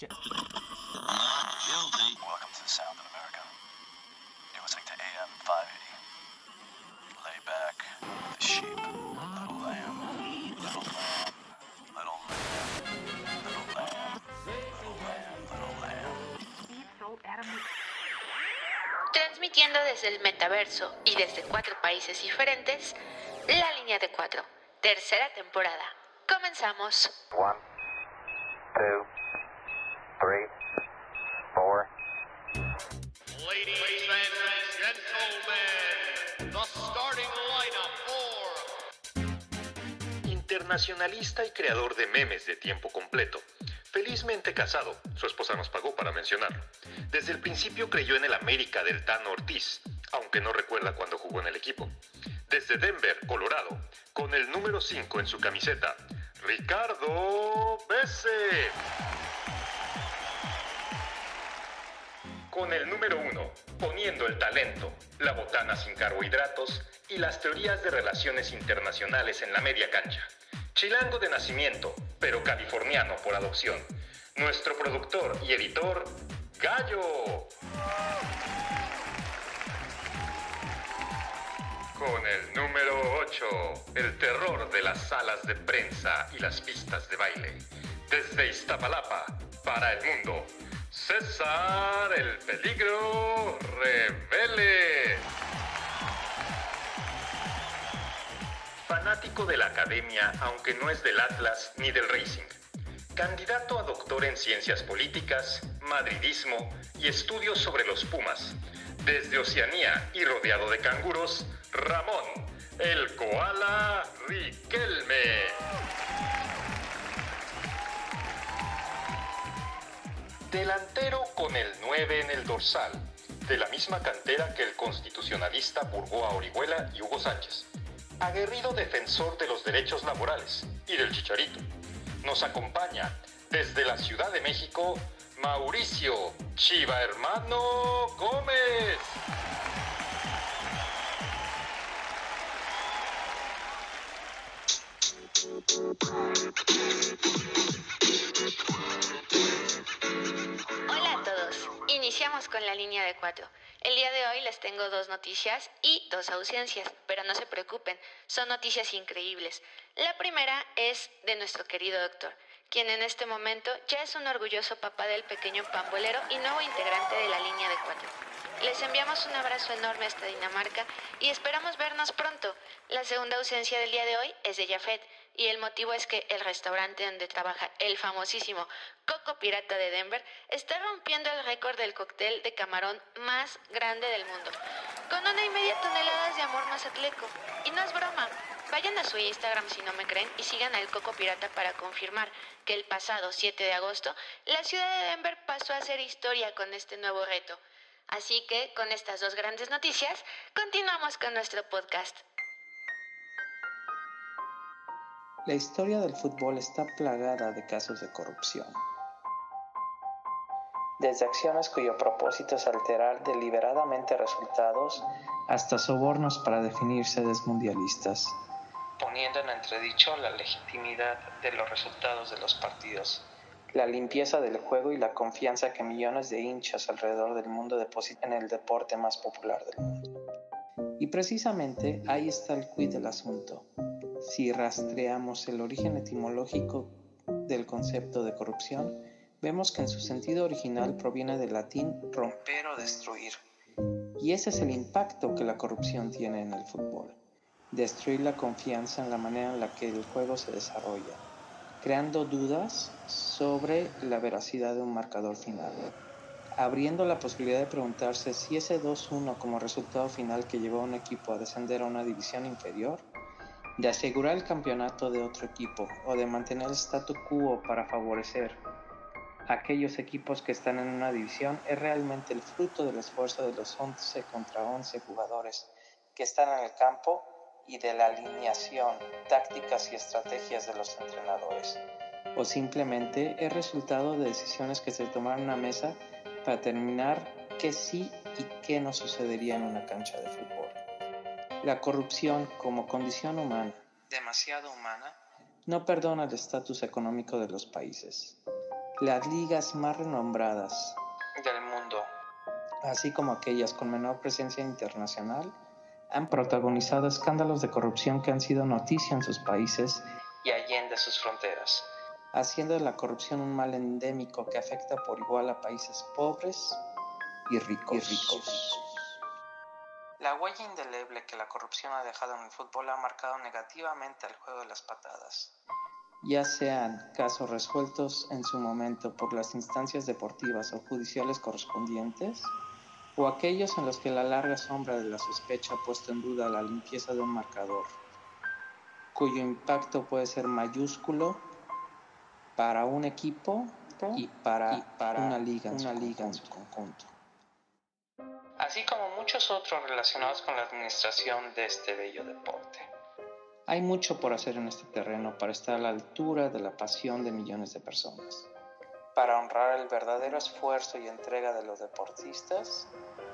shit. Guilty. Welcome to the Sound of America. You're listening to AM 580. Lay back the sheep. Little lamb. Little lamb. Little lamb. Little lamb. Little lamb. Little lamb. Transmitiendo desde el metaverso y desde cuatro países diferentes, La Línea de Cuatro, tercera temporada. Comenzamos. One, Internacionalista y creador de memes de tiempo completo. Felizmente casado, su esposa nos pagó para mencionarlo. Desde el principio creyó en el América del Tano Ortiz, aunque no recuerda cuando jugó en el equipo. Desde Denver, Colorado, con el número 5 en su camiseta, Ricardo Bese. Con el número 1, poniendo el talento, la botana sin carbohidratos y las teorías de relaciones internacionales en la media cancha. Chilango de nacimiento, pero californiano por adopción. Nuestro productor y editor, Gallo. Con el número 8, el terror de las salas de prensa y las pistas de baile. Desde Iztapalapa, para el mundo, César el Peligro Revele. Fanático de la academia, aunque no es del Atlas ni del Racing. Candidato a doctor en ciencias políticas, madridismo y estudios sobre los Pumas. Desde Oceanía y rodeado de canguros, Ramón, el koala Riquelme. Delantero con el 9 en el dorsal, de la misma cantera que el constitucionalista Burgoa Orihuela y Hugo Sánchez. Aguerrido defensor de los derechos laborales y del chicharito. Nos acompaña desde la Ciudad de México Mauricio Chiva Hermano Gómez. Hola a todos. Iniciamos con la línea de cuatro. El día de hoy les tengo dos noticias y dos ausencias, pero no se preocupen, son noticias increíbles. La primera es de nuestro querido doctor, quien en este momento ya es un orgulloso papá del pequeño pambolero y nuevo integrante de la línea de cuatro. Les enviamos un abrazo enorme hasta Dinamarca y esperamos vernos pronto. La segunda ausencia del día de hoy es de Jafet y el motivo es que el restaurante donde trabaja el famosísimo Coco Pirata de Denver está rompiendo el récord del cóctel de camarón más grande del mundo, con una y media toneladas de amor mazatleco. Y no es broma. Vayan a su Instagram si no me creen y sigan al Coco Pirata para confirmar que el pasado 7 de agosto la ciudad de Denver pasó a hacer historia con este nuevo reto. Así que con estas dos grandes noticias, continuamos con nuestro podcast. La historia del fútbol está plagada de casos de corrupción. Desde acciones cuyo propósito es alterar deliberadamente resultados hasta sobornos para definir sedes mundialistas, poniendo en entredicho la legitimidad de los resultados de los partidos, la limpieza del juego y la confianza que millones de hinchas alrededor del mundo depositan en el deporte más popular del mundo. Y precisamente ahí está el quid del asunto. Si rastreamos el origen etimológico del concepto de corrupción, vemos que en su sentido original proviene del latín romper o destruir. Y ese es el impacto que la corrupción tiene en el fútbol. Destruir la confianza en la manera en la que el juego se desarrolla, creando dudas sobre la veracidad de un marcador final, abriendo la posibilidad de preguntarse si ese 2-1 como resultado final que llevó a un equipo a descender a una división inferior de asegurar el campeonato de otro equipo o de mantener el statu quo para favorecer a aquellos equipos que están en una división es realmente el fruto del esfuerzo de los 11 contra 11 jugadores que están en el campo y de la alineación, tácticas y estrategias de los entrenadores. O simplemente es resultado de decisiones que se tomaron en una mesa para determinar qué sí y qué no sucedería en una cancha de fútbol. La corrupción como condición humana, demasiado humana, no perdona el estatus económico de los países. las ligas más renombradas del mundo, así como aquellas con menor presencia internacional, han protagonizado escándalos de corrupción que han sido noticia en sus países y allende sus fronteras, haciendo de la corrupción un mal endémico que afecta por igual a países pobres y ricos. Y ricos. La huella indeleble que la corrupción ha dejado en el fútbol ha marcado negativamente al juego de las patadas, ya sean casos resueltos en su momento por las instancias deportivas o judiciales correspondientes, o aquellos en los que la larga sombra de la sospecha ha puesto en duda la limpieza de un marcador, cuyo impacto puede ser mayúsculo para un equipo y para, una liga, una liga en su conjunto. Así como muchos otros relacionados con la administración de este bello deporte. Hay mucho por hacer en este terreno para estar a la altura de la pasión de millones de personas, para honrar el verdadero esfuerzo y entrega de los deportistas.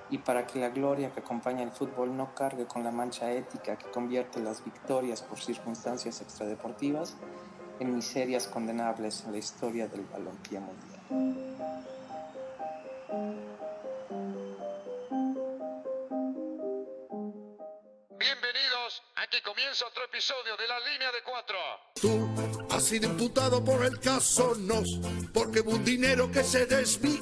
Y para que la gloria que acompaña el fútbol no cargue con la mancha ética que convierte las victorias por circunstancias extradeportivas en miserias condenables en la historia del balompié mundial. otro episodio de La Línea de Cuatro. Tú has sido imputado por el caso Nos, porque hubo un dinero que se desvió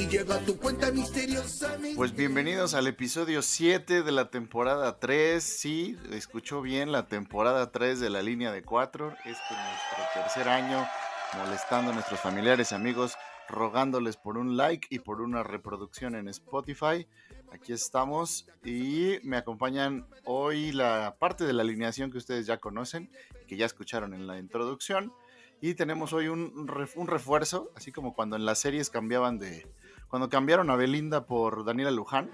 y a tu cuenta misteriosamente. Pues bienvenidos al episodio 7 de la temporada 3. Sí, escuchó bien, la temporada 3 de La Línea de Cuatro. Este es nuestro tercer año molestando a nuestros familiares, amigos, rogándoles por un like y por una reproducción en Spotify. Aquí estamos y me acompañan hoy la parte de la alineación que ustedes ya conocen, que ya escucharon en la introducción. Y tenemos hoy un, un refuerzo, así como cuando en las series cambiaban de... Cuando cambiaron a Belinda por Daniela Luján,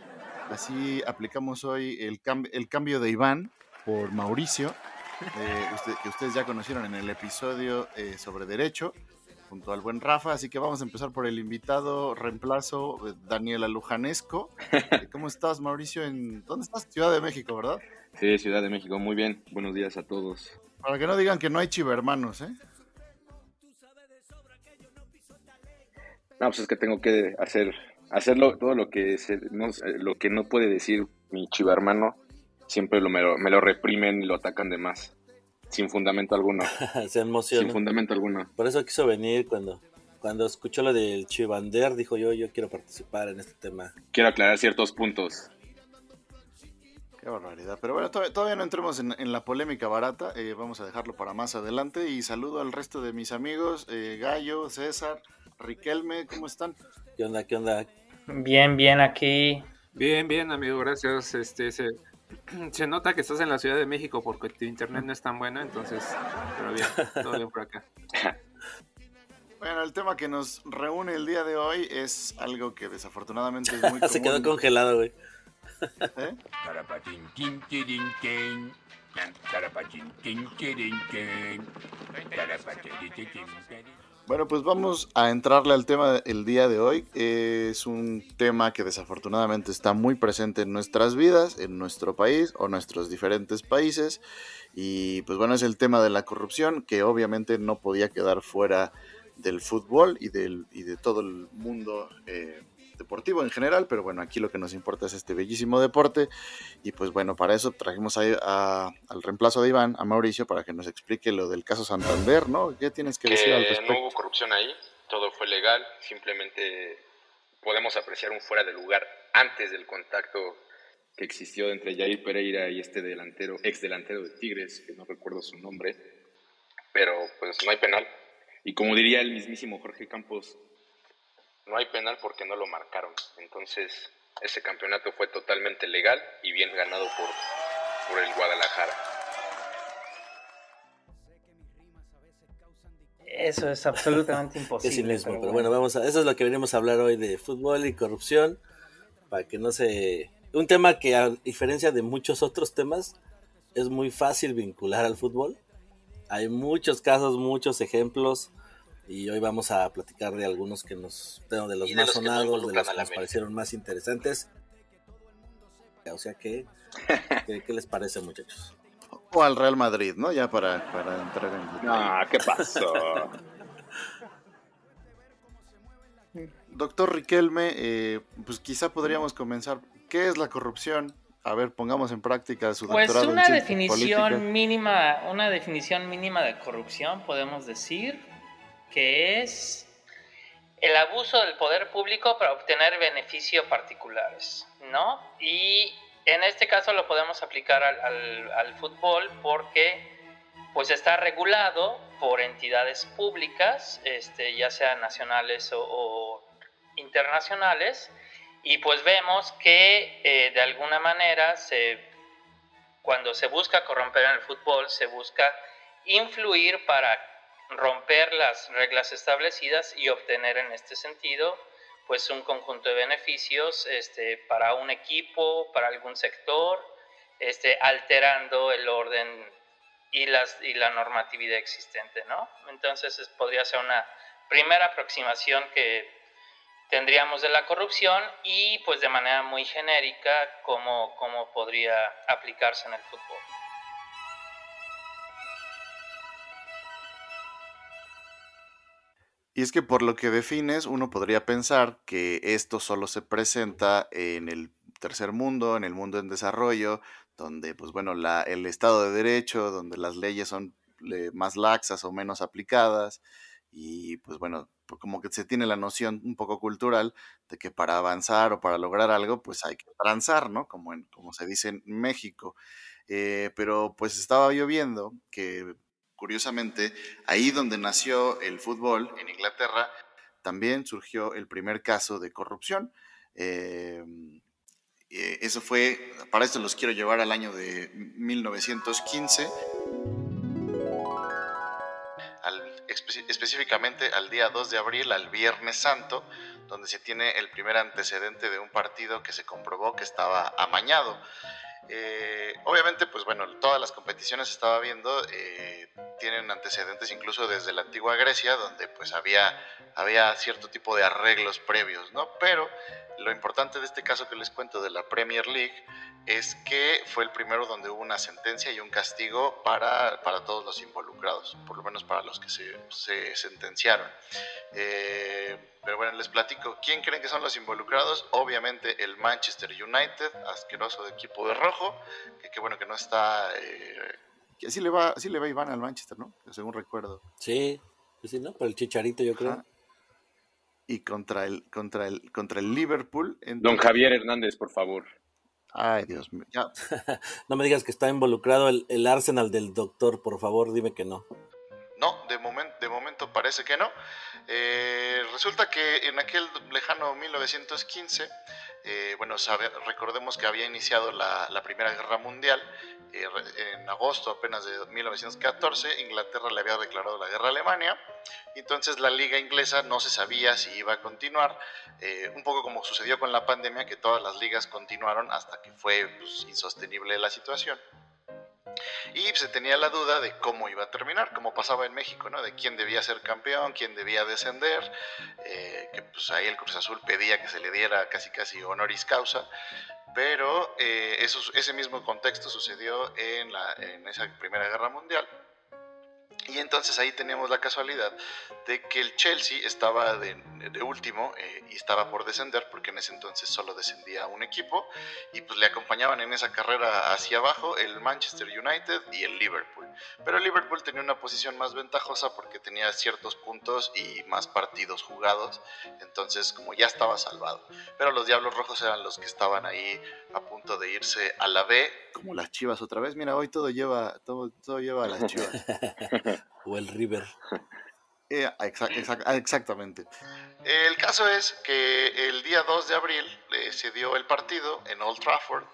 así aplicamos hoy el, el cambio de Iván por Mauricio, eh, que ustedes ya conocieron en el episodio eh, sobre derecho junto al buen Rafa, así que vamos a empezar por el invitado reemplazo, eh, Daniela Lujanesco. Eh, ¿Cómo estás, Mauricio? En, ¿Dónde estás? Ciudad de México, ¿verdad? Sí, Ciudad de México, muy bien. Buenos días a todos. Para que no digan que no hay chivermanos, ¿eh? No, pues es que tengo que hacer hacerlo todo lo que no, lo que no puede decir mi chivermano, siempre lo, me, lo, me lo reprimen y lo atacan de más sin fundamento alguno. Se emociona. Sin fundamento alguno. Por eso quiso venir cuando, cuando escuchó lo del Chivander, dijo yo, yo quiero participar en este tema. Quiero aclarar ciertos puntos. Qué barbaridad. Pero bueno, todavía, no entremos en, la polémica barata. Eh, vamos a dejarlo para más adelante. Y saludo al resto de mis amigos, eh, Gallo, César, Riquelme, ¿cómo están? ¿Qué onda? ¿Qué onda? Bien, bien, aquí. Bien, bien, amigo, gracias. Este, se, se nota que estás en la Ciudad de México porque tu internet no es tan bueno, entonces, pero bien, todo bien por acá. Bueno, el tema que nos reúne el día de hoy es algo que desafortunadamente es muy común. Se quedó congelado, güey. ¿Eh? Bueno, pues vamos a entrarle al tema el día de hoy. Es un tema que desafortunadamente está muy presente en nuestras vidas, en nuestro país o nuestros diferentes países. Y pues bueno, es el tema de la corrupción, que obviamente no podía quedar fuera del fútbol y, del, y de todo el mundo eh, deportivo en general, pero bueno, aquí lo que nos importa es este bellísimo deporte y pues bueno, para eso trajimos a, al reemplazo de Iván, a Mauricio, para que nos explique lo del caso Santander, ¿no? ¿Qué tienes que, decir al respecto? No hubo corrupción ahí, todo fue legal, simplemente podemos apreciar un fuera de lugar antes del contacto que existió entre Jair Pereira y este delantero, ex delantero de Tigres, que no recuerdo su nombre, pero pues no hay penal. Y como diría el mismísimo Jorge Campos, no hay penal porque no lo marcaron. Entonces, ese campeonato fue totalmente legal y bien ganado por, por el Guadalajara. Eso es absolutamente imposible. pero, bueno. vamos a, eso es lo que venimos a hablar hoy de fútbol y corrupción, para que no se... Un tema que a diferencia de muchos otros temas, es muy fácil vincular al fútbol. Hay muchos casos, muchos ejemplos y hoy vamos a platicar de algunos que nos, de los más sonados, de los que nos parecieron más interesantes. O sea que, ¿qué, les parece muchachos? O al Real Madrid, ¿no? Ya para, para entrar en... No, ¿qué pasó? Doctor Riquelme, eh, pues quizá podríamos comenzar. ¿Qué es la corrupción? A ver, pongamos en práctica su Pues una definición políticas. mínima, una definición mínima de corrupción podemos decir que es el abuso del poder público para obtener beneficios particulares, ¿no? Y en este caso lo podemos aplicar al, al- al fútbol porque pues está regulado por entidades públicas, este, ya sean nacionales o, o internacionales, y pues vemos que eh, de alguna manera se, cuando se busca corromper en el fútbol, se busca influir para romper las reglas establecidas y obtener en este sentido pues un conjunto de beneficios este, para un equipo, para algún sector, este, alterando el orden y, las, y la normatividad existente, ¿no? Entonces es- podría ser una primera aproximación que tendríamos de la corrupción y pues de manera muy genérica cómo, cómo podría aplicarse en el fútbol. Y es que por lo que defines, uno podría pensar que esto solo se presenta en el tercer mundo, en el mundo en desarrollo, donde, pues bueno, el Estado de Derecho, donde las leyes son eh, más laxas o menos aplicadas, y pues bueno, pues como que se tiene la noción un poco cultural de que para avanzar o para lograr algo, pues hay que transar, ¿no? Como, como se dice en México. Eh, pero pues estaba yo viendo que curiosamente, ahí donde nació el fútbol, en Inglaterra, también surgió el primer caso de corrupción. Eh, eh, eso fue, para esto los quiero llevar al año de 1915, al- espe- específicamente al día 2 de abril, al Viernes Santo, donde se tiene el primer antecedente de un partido que se comprobó que estaba amañado. Eh, obviamente, pues bueno, todas las competiciones estaba viendo, eh, tienen antecedentes incluso desde la antigua Grecia, donde pues había, había cierto tipo de arreglos previos, ¿no? Pero lo importante de este caso que les cuento de la Premier League es que fue el primero donde hubo una sentencia y un castigo para, para todos los involucrados, por lo menos para los que se, se sentenciaron. Eh, pero bueno, les platico. ¿Quién creen que son los involucrados? Obviamente el Manchester United, asqueroso equipo de rojo, que, que bueno que no está... Eh, que así le va, así le va Iván al Manchester, ¿no? Según recuerdo. Sí, pues sí, ¿no? Por el chicharito, yo creo. Ajá. Y contra el, contra el, contra el Liverpool. Don Javier Hernández, por favor. Ay, Dios mío. Ya, No me digas que está involucrado el, el Arsenal del doctor, por favor, dime que no. No, de, momen- de momento parece que no. Eh, resulta que en aquel lejano 1915, eh, bueno, recordemos que había iniciado la, Primera Guerra Mundial. eh, en agosto apenas de 1914, Inglaterra le había declarado la guerra a Alemania. Entonces la liga inglesa no se sabía si iba a continuar, eh, un poco como sucedió con la pandemia, que todas las ligas continuaron hasta que fue pues, insostenible la situación. Y se tenía la duda de cómo iba a terminar, como pasaba en México, ¿no? De quién debía ser campeón, quién debía descender, eh, que pues ahí el Cruz Azul pedía que se le diera casi casi honoris causa, pero eh, eso, ese mismo contexto sucedió en, la, en esa Primera Guerra Mundial. Y entonces ahí teníamos la casualidad de que el Chelsea estaba de, de último eh, y estaba por descender, porque en ese entonces solo descendía un equipo, y pues le acompañaban en esa carrera hacia abajo el Manchester United y el Liverpool. Pero el Liverpool tenía una posición más ventajosa porque tenía ciertos puntos y más partidos jugados, entonces como ya estaba salvado. Pero los Diablos Rojos eran los que estaban ahí a punto de irse a la B, como las Chivas otra vez. Mira, hoy todo lleva, todo, todo lleva a las Chivas. O el River. Eh, exa- exa- ah, exactamente. El caso es que el día 2 de abril eh, se dio el partido en Old Trafford.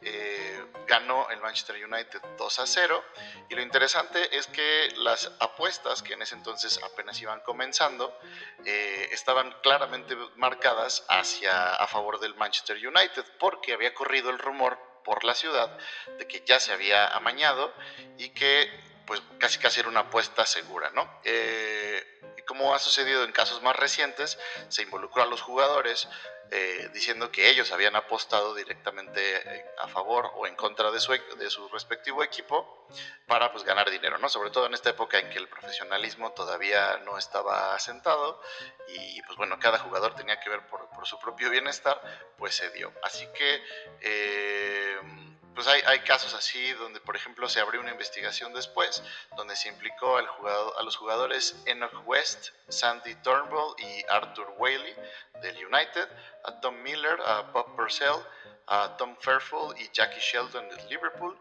eh, ganó el Manchester United 2 a 0. Y lo interesante es que las apuestas, que en ese entonces apenas iban comenzando, eh, estaban claramente marcadas hacia a favor del Manchester United, porque había corrido el rumor por la ciudad de que ya se había amañado y que pues casi casi era una apuesta segura, ¿no? Eh, y como ha sucedido en casos más recientes, se involucró a los jugadores eh, diciendo que ellos habían apostado directamente eh, a favor o en contra de su, de su respectivo equipo para pues ganar dinero, ¿no? Sobre todo en esta época en que el profesionalismo todavía no estaba asentado y pues bueno, cada jugador tenía que ver por, por su propio bienestar, pues se dio. Así que... pues hay, hay, casos así donde, por ejemplo, se abrió una investigación después donde se implicó al jugador, a los jugadores Enoch West, Sandy Turnbull y Arthur Whaley del United, a Tom Miller, a Bob Purcell, a Tom Fairfield y Jackie Sheldon del Liverpool,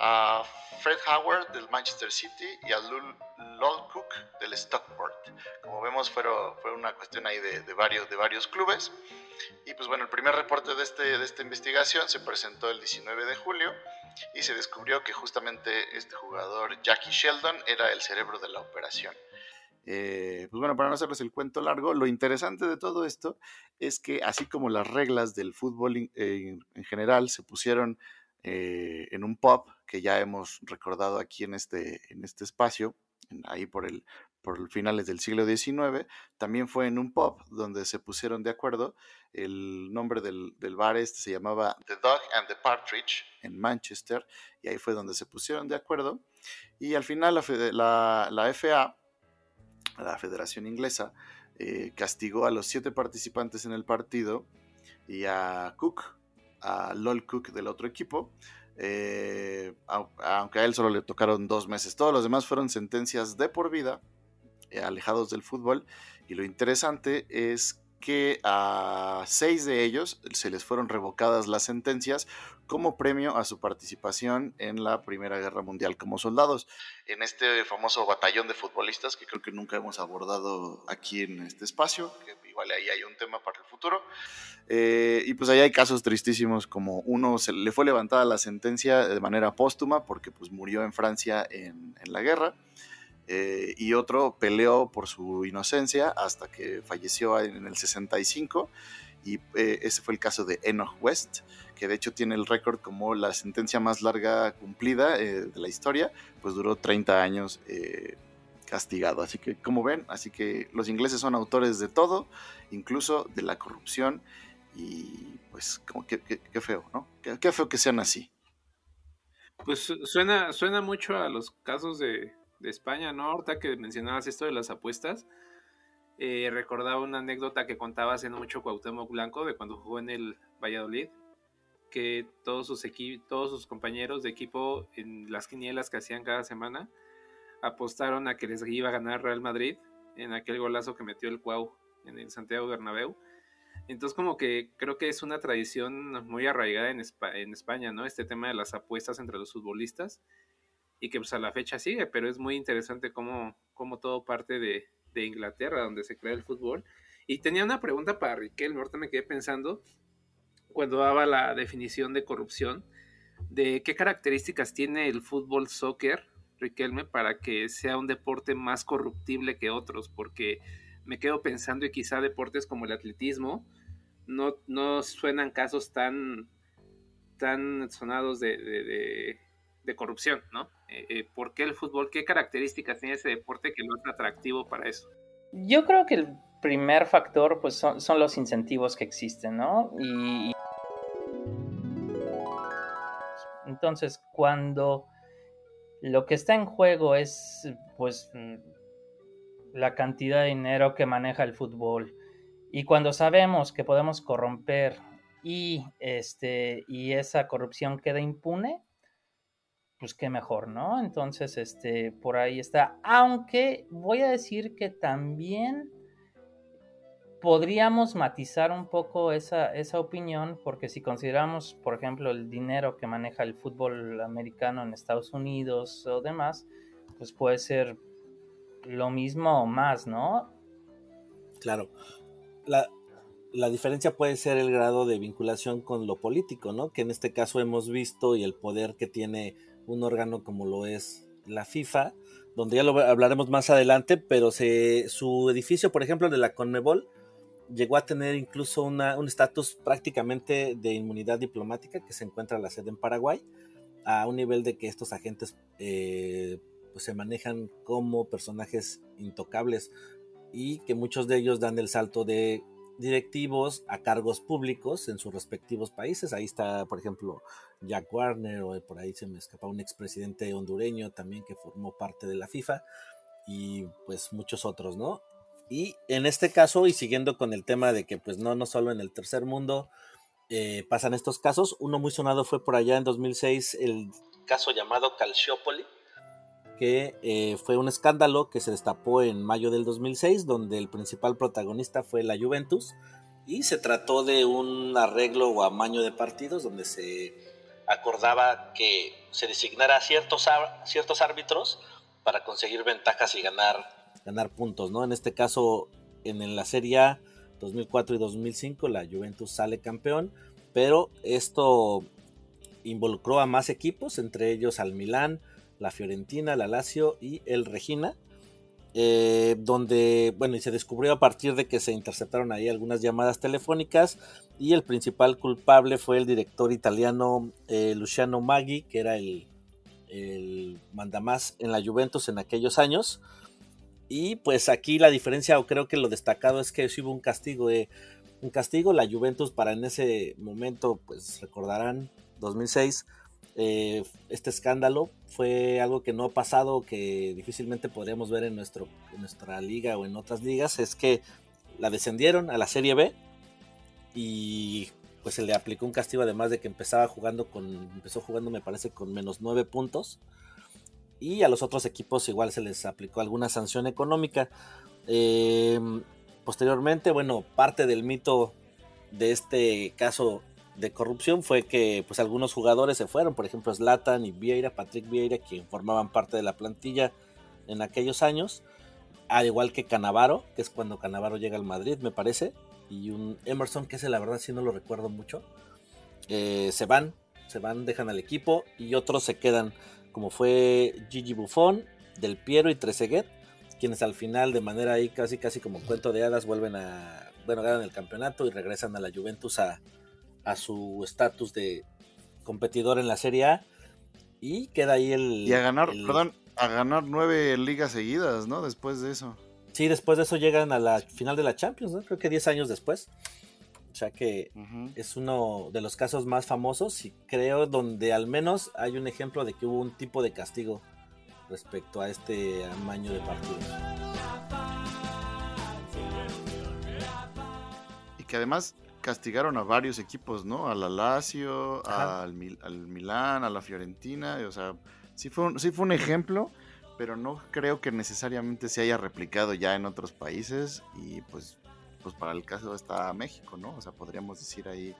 a Fred Howard del Manchester City y a Lul, Cook del Stockport. Como vemos, fue, una cuestión ahí de, de, varios, de varios clubes. Y pues bueno, el primer reporte de, este, de esta investigación se presentó el 19 de julio y se descubrió que justamente este jugador, Jackie Sheldon, era el cerebro de la operación. Eh, pues bueno, para no hacerles el cuento largo, lo interesante de todo esto es que así como las reglas del fútbol eh, en general se pusieron eh, en un pub que ya hemos recordado aquí en este, en este espacio, ahí por el, por finales del siglo XIX, también fue en un pub donde se pusieron de acuerdo. El nombre del, del, bar este se llamaba The Dog and the Partridge en Manchester, y ahí fue donde se pusieron de acuerdo. Y al final la, la, la FA, la Federación Inglesa, eh, castigó a los siete participantes en el partido y a Cook, a Lol Cook del otro equipo, eh, aunque a él solo le tocaron dos meses. Todos los demás fueron sentencias de por vida, eh, alejados del fútbol. Y lo interesante es que a seis de ellos se les fueron revocadas las sentencias como premio a su participación en la Primera Guerra Mundial como soldados. En este famoso batallón de futbolistas que creo que nunca hemos abordado aquí en este espacio, que igual ahí hay un tema para el futuro. Eh, y pues ahí hay casos tristísimos como uno se le fue levantada la sentencia de manera póstuma porque pues murió en Francia en, en la guerra. Eh, y otro peleó por su inocencia hasta que falleció en el 65 y eh, ese fue el caso de Enoch West, que de hecho tiene el récord como la sentencia más larga cumplida eh, de la historia, pues duró 30 años castigado. Así que, como ven, así que los ingleses son autores de todo, incluso de la corrupción y pues como que, feo, ¿no? Qué, feo que sean así. Pues suena, suena mucho a los casos de, de España, ¿no? Ahorita que mencionabas esto de las apuestas, eh, recordaba una anécdota que contaba hace mucho Cuauhtémoc Blanco de cuando jugó en el Valladolid, que todos sus, todos sus compañeros de equipo en las quinielas que hacían cada semana apostaron a que les iba a ganar Real Madrid en aquel golazo que metió el Cuau en el Santiago Bernabéu. Entonces como que creo que es una tradición muy arraigada en, en España, ¿no? Este tema de las apuestas entre los futbolistas y que pues a la fecha sigue, pero es muy interesante cómo, cómo todo parte de, de, Inglaterra, donde se crea el fútbol. Y tenía una pregunta para Riquelme, ahorita me quedé pensando, cuando daba la definición de corrupción, de qué características tiene el fútbol soccer, Riquelme, para que sea un deporte más corruptible que otros, porque me quedo pensando y quizá deportes como el atletismo no, no suenan casos tan, tan sonados de, de, de corrupción, ¿no? Eh, eh, ¿por qué el fútbol? ¿Qué características tiene ese deporte que lo hace atractivo para eso? Yo creo que el primer factor pues son, son los incentivos que existen, ¿no? Y entonces cuando lo que está en juego es pues la cantidad de dinero que maneja el fútbol y cuando sabemos que podemos corromper y este y esa corrupción queda impune, pues qué mejor, ¿no? Entonces, este, por ahí está. Aunque voy a decir que también podríamos matizar un poco esa, esa opinión, porque si consideramos, por ejemplo, el dinero que maneja el fútbol americano en Estados Unidos o demás, pues puede ser lo mismo o más, ¿no? Claro. La, la diferencia puede ser el grado de vinculación con lo político, ¿no? Que en este caso hemos visto y el poder que tiene un órgano como lo es la FIFA, donde ya lo hablaremos más adelante, pero su edificio, por ejemplo, de la Conmebol, llegó a tener incluso un estatus prácticamente de inmunidad diplomática que se encuentra la sede en Paraguay, a un nivel de que estos agentes eh, pues se manejan como personajes intocables y que muchos de ellos dan el salto de directivos a cargos públicos en sus respectivos países. Ahí está, por ejemplo, Jack Warner, o por ahí se me escapa un expresidente hondureño también que formó parte de la FIFA, y pues muchos otros, ¿no? Y en este caso, y siguiendo con el tema de que pues no, no solo en el tercer mundo eh, pasan estos casos, uno muy sonado fue por allá en 2006 el caso llamado Calciopoli, que eh, fue un escándalo que se destapó en mayo del 2006, donde el principal protagonista fue la Juventus, y se trató de un arreglo o amaño de partidos donde se acordaba que se designara ciertos, árbitros para conseguir ventajas y ganar, puntos, ¿no? En este caso, en, la Serie A 2004 y 2005, la Juventus sale campeón, pero esto involucró a más equipos, entre ellos al Milán, la Fiorentina, la Lazio y el Regina, eh, donde, bueno, y se descubrió a partir de que se interceptaron ahí algunas llamadas telefónicas y el principal culpable fue el director italiano eh, Luciano Maggi, que era el, mandamás en la Juventus en aquellos años. Y pues aquí la diferencia, o creo que lo destacado es que sí hubo un castigo, eh, un castigo, la Juventus para en ese momento, pues recordarán, 2006, eh, este escándalo fue algo que no ha pasado, que difícilmente podríamos ver en, nuestro, nuestra liga o en otras ligas, es que la descendieron a la Serie B y pues se le aplicó un castigo además de que empezaba jugando con, empezó jugando me parece con menos nueve puntos y a los otros equipos igual se les aplicó alguna sanción económica. Em, posteriormente, bueno, parte del mito de este caso de corrupción fue que pues algunos jugadores se fueron, por ejemplo Zlatan y Vieira, Patrick Vieira, quien formaban parte de la plantilla en aquellos años, al igual que Canavaro, que es cuando Canavaro llega al Madrid, me parece, y un Emerson, que ese la verdad sí no lo recuerdo mucho, eh, se van, se van, dejan al equipo y otros se quedan, como fue Gigi Buffon, Del Piero y Trezeguet, quienes al final de manera ahí casi casi como cuento de hadas vuelven a, bueno, ganan el campeonato y regresan a la Juventus a, a su estatus de competidor en la Serie A y queda ahí el... Y a ganar, perdón, a ganar nueve ligas seguidas, ¿no? Después de eso. Sí, después de eso llegan a la final de la Champions, ¿no? Creo que diez años después. O sea que es uno de los casos más famosos y creo donde al menos hay un ejemplo de que hubo un tipo de castigo respecto a este amaño de partidos. Y que además castigaron a varios equipos, ¿no? A la Lazio, al, al, Milán, a la Fiorentina, o sea, sí fue, un, sí fue un ejemplo, pero no creo que necesariamente se haya replicado ya en otros países y pues, pues para el caso está México, ¿no? O sea, podríamos decir ahí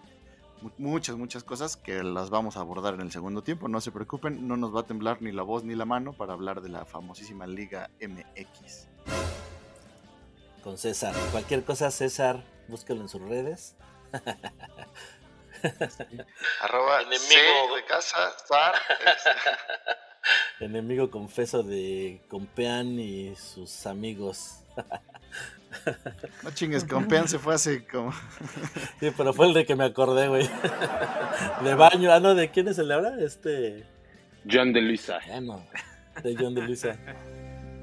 muchas, muchas cosas que las vamos a abordar en el segundo tiempo, no se preocupen, no nos va a temblar ni la voz ni la mano para hablar de la famosísima Liga MX. Con César, cualquier cosa César, búsquelo en sus redes Arroba enemigo de casa, este. enemigo confeso de Compean y sus amigos. No chingues, Compean se fue hace como. Sí, pero fue el de que me acordé, güey. De baño. Ah, no, ¿de quién es el de ahora? Este. John de Luisa. Ah, de John de Luisa.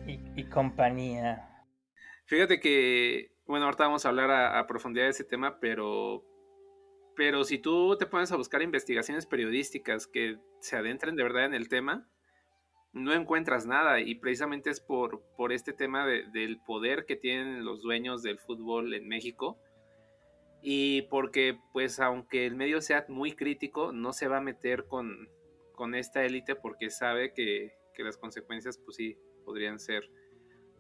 Y, compañía. Fíjate que bueno, ahorita vamos a hablar a, profundidad de ese tema, pero, pero si tú te pones a buscar investigaciones periodísticas que se adentren de verdad en el tema, no encuentras nada y precisamente es por, por este tema del poder que tienen los dueños del fútbol en México y porque pues aunque el medio sea muy crítico, no se va a meter con, con esta élite porque sabe que, que las consecuencias pues sí podrían ser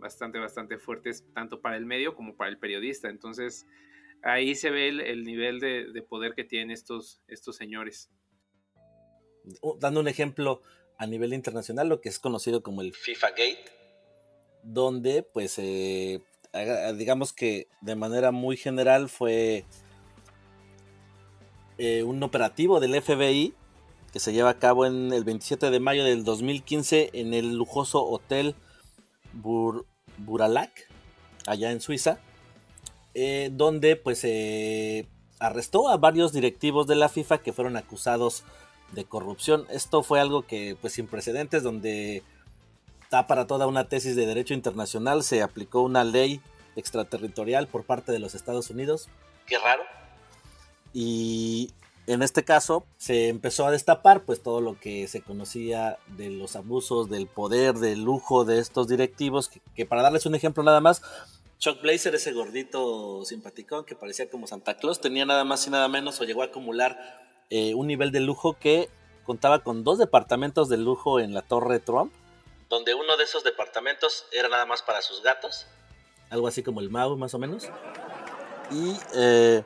bastante, bastante fuertes, tanto para el medio como para el periodista. Entonces, ahí se ve el, nivel de, poder que tienen estos, estos señores. Dando un ejemplo a nivel internacional, lo que es conocido como el FIFA Gate, donde, pues, eh, digamos que de manera muy general fue eh, un operativo del FBI que se lleva a cabo en el 27 de mayo del 2015 en el lujoso hotel Buralak, allá en Suiza, eh, donde pues eh, arrestó a varios directivos de la FIFA que fueron acusados de corrupción. Esto fue algo que pues sin precedentes, donde está para toda una tesis de derecho internacional, se aplicó una ley extraterritorial por parte de los Estados Unidos. Qué raro. Y en este caso se empezó a destapar pues todo lo que se conocía de los abusos, del poder, del lujo de estos directivos, que, para darles un ejemplo nada más, Chuck Blazer, ese gordito simpaticón que parecía como Santa Claus, tenía nada más y nada menos o llegó a acumular eh, un nivel de lujo que contaba con dos departamentos de lujo en la Torre Trump, donde uno de esos departamentos era nada más para sus gatos, algo así como el Mau más o menos, y eh,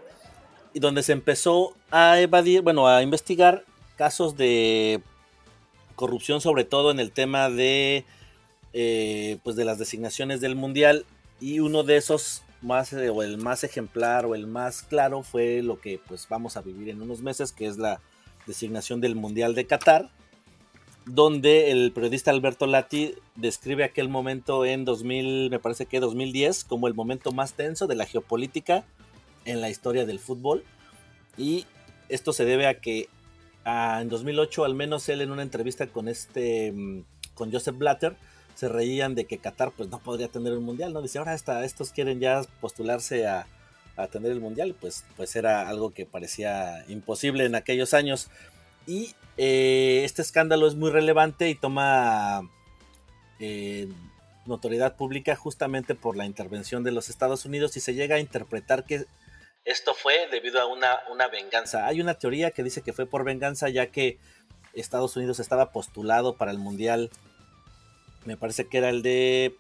y donde se empezó a evadir, bueno, a investigar casos de corrupción, sobre todo en el tema de, eh, pues de las designaciones del mundial. Y uno de esos más, eh, o el más ejemplar o el más claro fue lo que pues vamos a vivir en unos meses, que es la designación del mundial de Qatar, donde el periodista Alberto Lati describe aquel momento en 2000, me parece que 2010, como el momento más tenso de la geopolítica en la historia del fútbol. Y esto se debe a que en 2008, al menos él en una entrevista con este, mm, con Joseph Blatter, se reían de que Qatar pues no podría tener un mundial, ¿no? Dice, ahora hasta estos quieren ya postularse a, a tener el mundial, pues, pues era algo que parecía imposible en aquellos años. Y eh, este escándalo es muy relevante y toma eh, notoriedad pública justamente por la intervención de los Estados Unidos y se llega a interpretar que esto fue debido a una, una venganza. Hay una teoría que dice que fue por venganza ya que Estados Unidos estaba postulado para el Mundial, me parece que era el de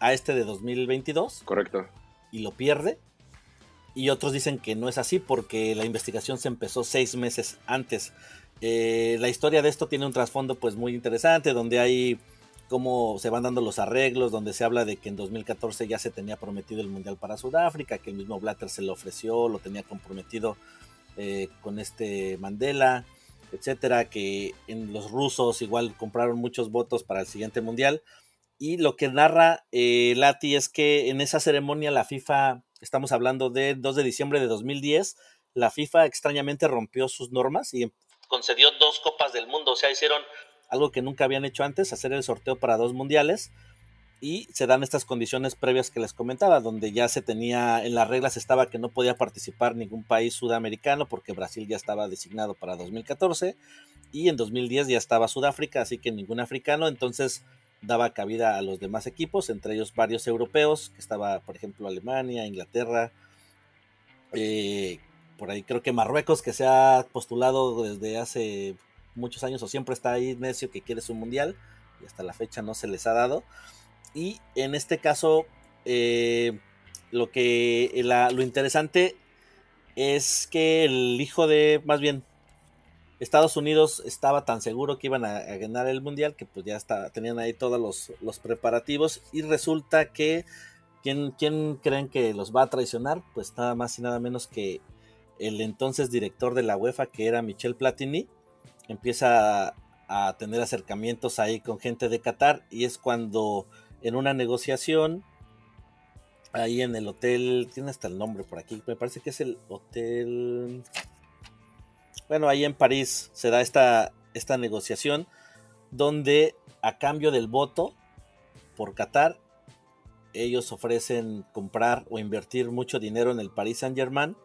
a este de 2022. Correcto. Y lo pierde. Y otros dicen que no es así porque la investigación se empezó seis meses antes. Eh, la historia de esto tiene un trasfondo pues muy interesante donde hay cómo se van dando los arreglos, donde se habla de que en 2014 ya se tenía prometido el Mundial para Sudáfrica, que el mismo Blatter se lo ofreció, lo tenía comprometido eh, con este Mandela, etcétera, que en los rusos igual compraron muchos votos para el siguiente Mundial. Y lo que narra eh, Lati es que en esa ceremonia la FIFA, estamos hablando de 2 de diciembre de 2010, la FIFA extrañamente rompió sus normas y concedió dos copas del mundo, o sea, hicieron algo que nunca habían hecho antes, hacer el sorteo para dos mundiales. Y se dan estas condiciones previas que les comentaba, donde ya se tenía, en las reglas estaba que no podía participar ningún país sudamericano porque Brasil ya estaba designado para 2014 y en 2010 ya estaba Sudáfrica, así que ningún africano, entonces daba cabida a los demás equipos, entre ellos varios europeos, que estaba por ejemplo Alemania, Inglaterra, eh, por ahí creo que Marruecos, que se ha postulado desde hace muchos años o siempre está ahí necio que quiere su mundial y hasta la fecha no se les ha dado. Y en este caso, eh, lo que lo interesante es que el hijo de, más bien, Estados Unidos estaba tan seguro que iban a, ganar el mundial que pues ya está, tenían ahí todos los, los preparativos y resulta que ¿quién, ¿quién creen que los va a traicionar? Pues nada más y nada menos que el entonces director de la UEFA que era Michel Platini empieza a, tener acercamientos ahí con gente de Qatar y es cuando en una negociación ahí en el hotel, tiene hasta el nombre por aquí, me parece que es el hotel, bueno, ahí en París se da esta, esta negociación donde a cambio del voto por Qatar, ellos ofrecen comprar o invertir mucho dinero en el Paris Saint Germain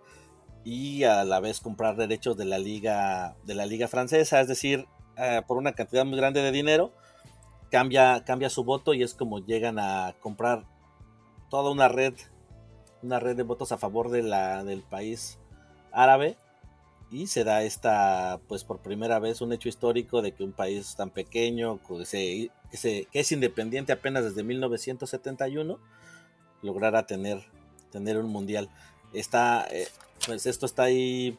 y a la vez comprar derechos de la liga de la liga francesa, es decir, eh, por una cantidad muy grande de dinero cambia cambia su voto y es como llegan a comprar toda una red una red de votos a favor de la del país árabe. Y se da esta pues por primera vez un hecho histórico de que un país tan pequeño que, es independiente apenas desde 1971 lograra tener tener un mundial. Está eh, pues esto está ahí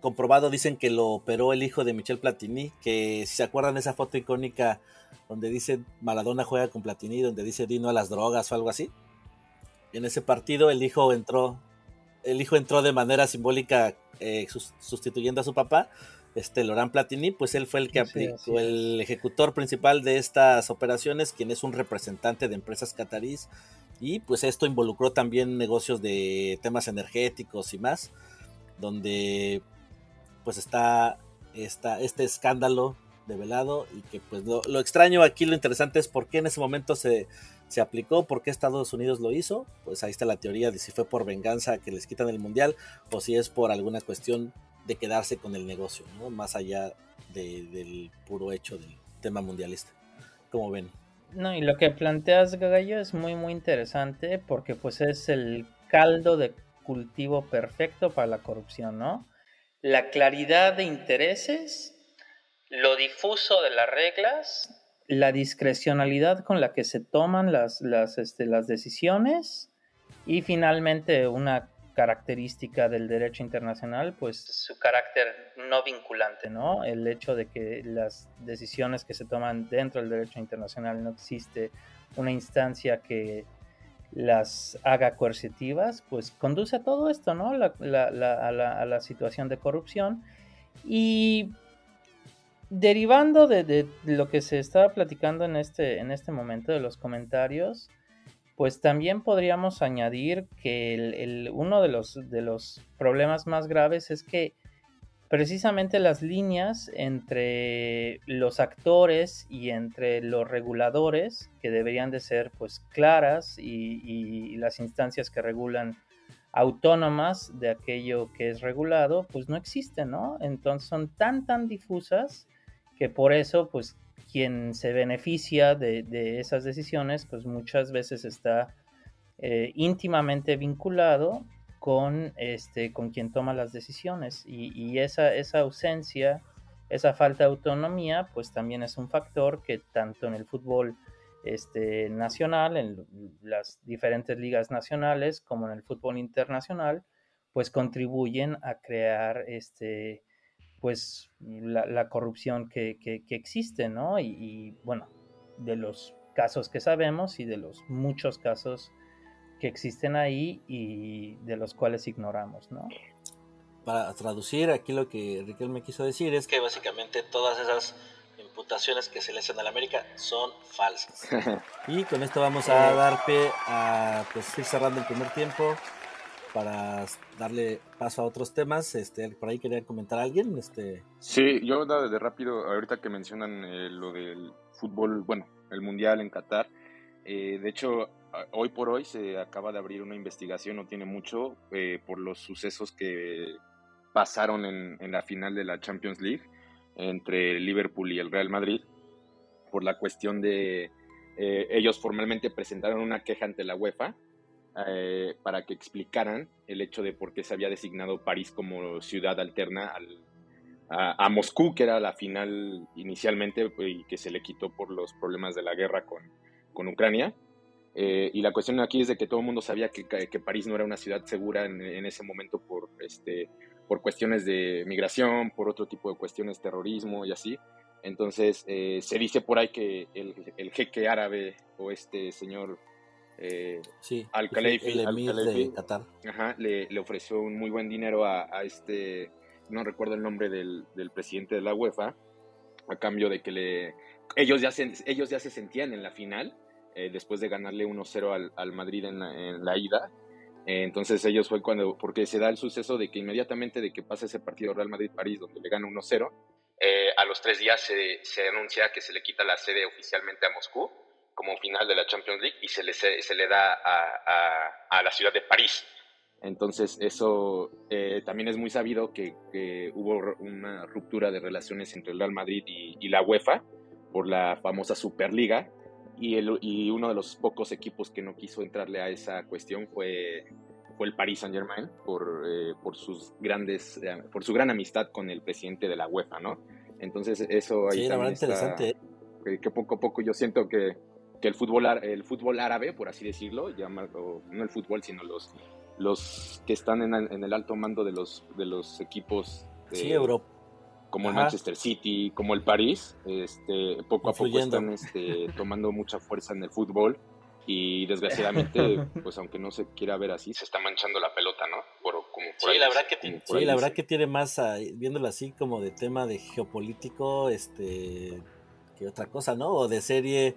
comprobado. Dicen que lo operó el hijo de Michel Platini, que si se acuerdan de esa foto icónica donde dice Maradona juega con Platini, donde dice Dino a las drogas o algo así. En ese partido el hijo entró, el hijo entró de manera simbólica eh, sustituyendo a su papá, este Laurent Platini, pues él fue el que aplicó, el ejecutor principal de estas operaciones, quien es un representante de empresas catarís y pues esto involucró también negocios de temas energéticos y más, donde pues está, está este escándalo develado y que pues lo, extraño aquí, lo interesante es por qué en ese momento se, se aplicó, por qué Estados Unidos lo hizo, pues ahí está la teoría de si fue por venganza que les quitan el mundial o si es por alguna cuestión de quedarse con el negocio, ¿no? Más allá del puro hecho del tema mundialista. Como ven. No, y lo que planteas, Gallo, es muy, muy interesante porque pues es el caldo de cultivo perfecto para la corrupción, ¿no? La claridad de intereses, lo difuso de las reglas, la discrecionalidad con la que se toman las, las, este, las decisiones y finalmente una característica del derecho internacional, pues su carácter no vinculante, ¿no? El hecho de que las decisiones que se toman dentro del derecho internacional no existe una instancia que las haga coercitivas, pues conduce a todo esto, ¿no? a, la, situación de corrupción. Y derivando de, lo que se estaba platicando en este, en este momento de los comentarios, pues también podríamos añadir que uno de los, de los problemas más graves es que precisamente las líneas entre los actores y entre los reguladores, que deberían de ser pues claras y, las instancias que regulan autónomas de aquello que es regulado, pues no existen, ¿no? Entonces son tan, tan difusas que por eso, pues quien se beneficia de, esas decisiones, pues muchas veces está eh, íntimamente vinculado con, este, con quien toma las decisiones. Y, esa, esa ausencia, esa falta de autonomía, pues también es un factor que tanto en el fútbol este, nacional, en las diferentes ligas nacionales, como en el fútbol internacional, pues contribuyen a crear este, pues la, corrupción que, existe, ¿no? Y, y, bueno, de los casos que sabemos y de los muchos casos que existen ahí y de los cuales ignoramos, ¿no? Para traducir, aquí lo que Riquelme quiso decir es que básicamente todas esas imputaciones que se le hacen a la América son falsas. y con esto vamos a dar pie a pues, ir cerrando el primer tiempo para darle paso a otros temas. Este, por ahí quería comentar a alguien. Este... Sí, yo de rápido, ahorita que mencionan eh, lo del fútbol, bueno, el mundial en Qatar. Eh, de hecho, hoy por hoy se acaba de abrir una investigación, no tiene mucho, eh, por los sucesos que pasaron en, la final de la Champions League entre Liverpool y el Real Madrid, por la cuestión de eh, ellos formalmente presentaron una queja ante la UEFA eh, para que explicaran el hecho de por qué se había designado París como ciudad alterna a, Moscú, que era la final inicialmente y que se le quitó por los problemas de la guerra con, con Ucrania. Eh, y la cuestión aquí es de que todo el mundo sabía que, que París no era una ciudad segura en, ese momento por, este, por cuestiones de migración, por otro tipo de cuestiones, terrorismo y así. Entonces eh, se dice por ahí que el, el, jeque árabe o este señor eh, Al-Khalifi le, le, ofreció un muy buen dinero a, a, este, no recuerdo el nombre del, del, presidente de la UEFA, a cambio de que le, ellos, ya se, ellos ya se sentían en la final eh, después de ganarle 1-0 al, Madrid en la, ida. Eh, entonces ellos fue cuando, porque se da el suceso de que inmediatamente de que pasa ese partido Real Madrid-París donde le gana 1-0, eh, a los tres días se, se, anuncia que se le quita la sede oficialmente a Moscú como final de la Champions League y se le, se, le da a, a, la ciudad de París. Entonces eso también es muy sabido que, que, hubo una ruptura de relaciones entre el Real Madrid y, y la UEFA por la famosa Superliga, y, el, y uno de los pocos equipos que no quiso entrarle a esa cuestión fue, fue el Paris Saint Germain por, eh, por sus grandes eh, por su gran amistad con el presidente de la UEFA, ¿no? Entonces eso ahí sí, también interesante. ¿eh? que, poco a poco yo siento que, que el fútbol el fútbol árabe, por así decirlo, no el fútbol, sino los los que están en, en el alto mando de los de los equipos de, sí, Europa como el Manchester City, como el París, este, poco a poco están este, tomando mucha fuerza en el fútbol y desgraciadamente, pues aunque no se quiera ver así, se está manchando la pelota, ¿no? Por, como sí, la verdad que tiene, sí, la verdad que tiene más, viéndolo así como de tema de geopolítico, este, que otra cosa, ¿no? O de serie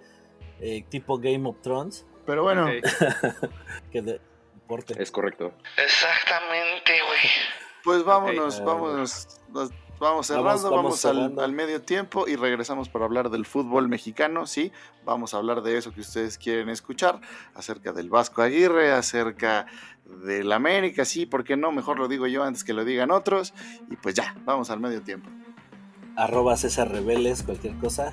eh, tipo Game of Thrones. Pero bueno, que de, Es correcto. Exactamente, güey. Pues vámonos, vámonos. vamos cerrando, vamos, al, medio tiempo y regresamos para hablar del fútbol mexicano, sí, vamos a hablar de eso que ustedes quieren escuchar, acerca del Vasco Aguirre, acerca del América, sí, ¿por qué no? Mejor lo digo yo antes que lo digan otros, y pues ya, vamos al medio tiempo. Arroba César Rebeles, cualquier cosa,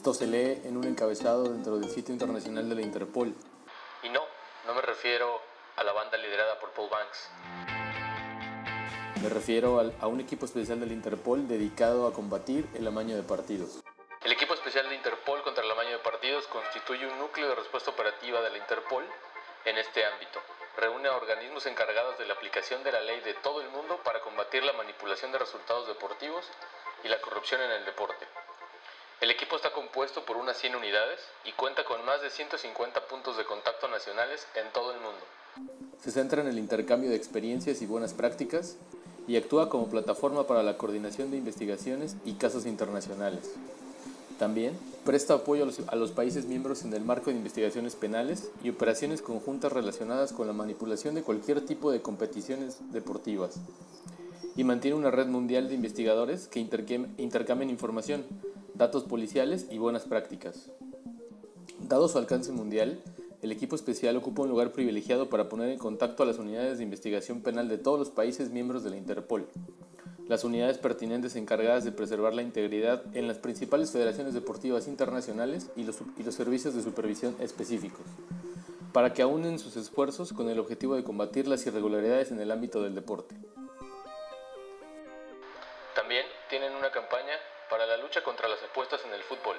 Esto se lee en un encabezado dentro del sitio internacional de la Interpol. Y no, no me refiero a la banda liderada por Paul Banks. Me refiero a un equipo especial de la Interpol dedicado a combatir el amaño de partidos. El equipo especial de Interpol contra el amaño de partidos constituye un núcleo de respuesta operativa de la Interpol en este ámbito reúne a organismos encargados de la aplicación de la ley de todo el mundo para combatir la manipulación de resultados deportivos y la corrupción en el deporte. El equipo está compuesto por unas 100 unidades y cuenta con más de 150 puntos de contacto nacionales en todo el mundo. Se centra en el intercambio de experiencias y buenas prácticas y actúa como plataforma para la coordinación de investigaciones y casos internacionales. También presta apoyo a los, países miembros en el marco de investigaciones penales y operaciones conjuntas relacionadas con la manipulación de cualquier tipo de competiciones deportivas. Y mantiene una red mundial de investigadores que intercambian información, datos policiales y buenas prácticas. Dado su alcance mundial, el equipo especial ocupa un lugar privilegiado para poner en contacto a las unidades de investigación penal de todos los países miembros de la Interpol, las unidades pertinentes encargadas de preservar la integridad en las principales federaciones deportivas internacionales y los, los servicios de supervisión específicos, para que aúnen sus esfuerzos con el objetivo de combatir las irregularidades en el ámbito del deporte. También tienen una campaña para la lucha contra las apuestas en el fútbol.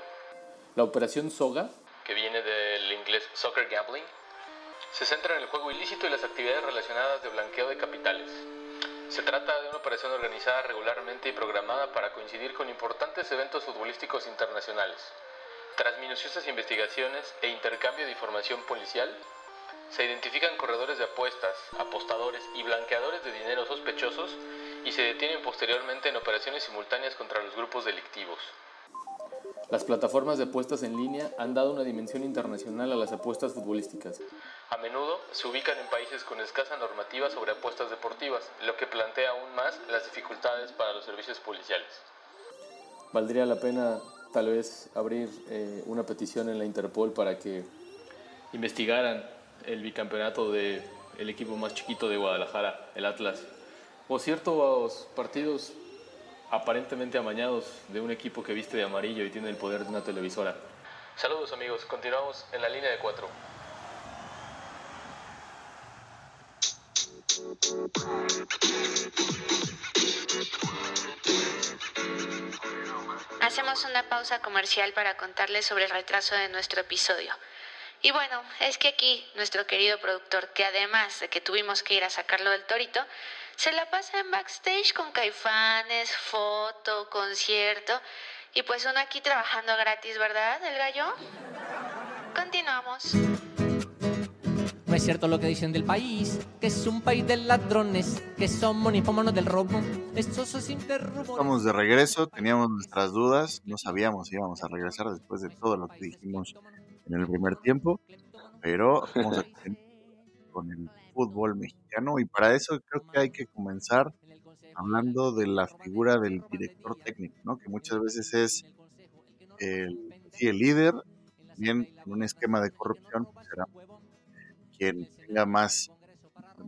La operación SOGA, que viene del inglés Soccer Gambling, se centra en el juego ilícito y las actividades relacionadas de blanqueo de capitales. Se trata de una operación organizada regularmente y programada para coincidir con importantes eventos futbolísticos internacionales. Tras minuciosas investigaciones e intercambio de información policial, se identifican corredores de apuestas, apostadores y blanqueadores de dinero sospechosos y se detienen posteriormente en operaciones simultáneas contra los grupos delictivos. Las plataformas de apuestas en línea han dado una dimensión internacional a las apuestas futbolísticas. A menudo se ubican en países con escasa normativa sobre apuestas deportivas, lo que plantea aún más las dificultades para los servicios policiales. Valdría la pena tal vez abrir eh, una petición en la Interpol para que investigaran el bicampeonato del el equipo más chiquito de Guadalajara, el Atlas, o ciertos partidos aparentemente amañados de un equipo que viste de amarillo y tiene el poder de una televisora. Saludos amigos, continuamos en la línea de cuatro. Hacemos una pausa comercial para contarles sobre el retraso de nuestro episodio. Y bueno, es que aquí nuestro querido productor, que además de que tuvimos que ir a sacarlo del torito, se la pasa en backstage con caifanes, foto, concierto. Y pues uno aquí trabajando gratis, ¿verdad, el gallo? Continuamos. No es cierto lo que dicen del país, que es un país de ladrones, que somos ninfómanos del robo. Estos Estamos de regreso, teníamos nuestras dudas, no sabíamos si íbamos a regresar después de todo lo que dijimos en el primer tiempo, pero a con el fútbol mexicano y para eso creo que hay que comenzar hablando de la figura del director técnico, ¿no? que muchas veces es el, el líder, bien en un esquema de corrupción, pues será quien tenga más,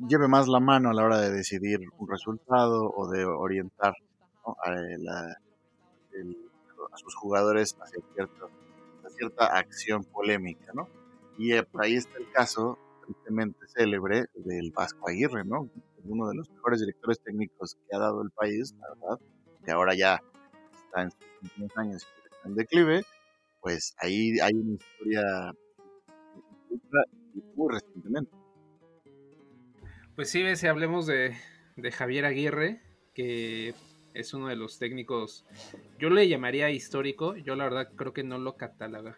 lleve más la mano a la hora de decidir un resultado o de orientar a, sus jugadores hacia, cierta acción polémica, ¿no? Y eh, por ahí está el caso tristemente célebre del Vasco Aguirre, ¿no? Uno de los mejores directores técnicos que ha dado el país, la verdad, que ahora ya está en sus últimos años en declive, pues ahí hay una historia muy recientemente. Pues sí, si hablemos de, Javier Aguirre, que Es uno de los técnicos, yo le llamaría histórico, yo la verdad creo que no lo cataloga.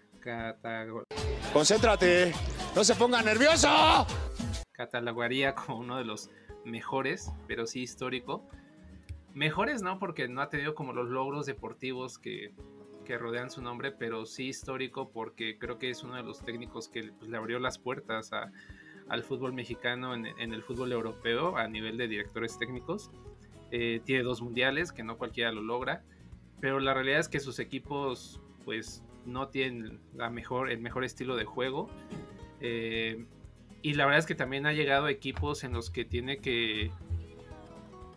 Concéntrate, no se ponga nervioso. Catalogaría como uno de los mejores, pero sí histórico. Mejores no, porque no ha tenido como los logros deportivos que, que rodean su nombre, pero sí histórico porque creo que es uno de los técnicos que pues, le abrió las puertas a, al fútbol mexicano en, en, el fútbol europeo a nivel de directores técnicos. Eh, tiene dos mundiales, que no cualquiera lo logra, pero la realidad es que sus equipos pues no tienen la mejor, el mejor estilo de juego. Eh, y la verdad es que también ha llegado a equipos en los que tiene que,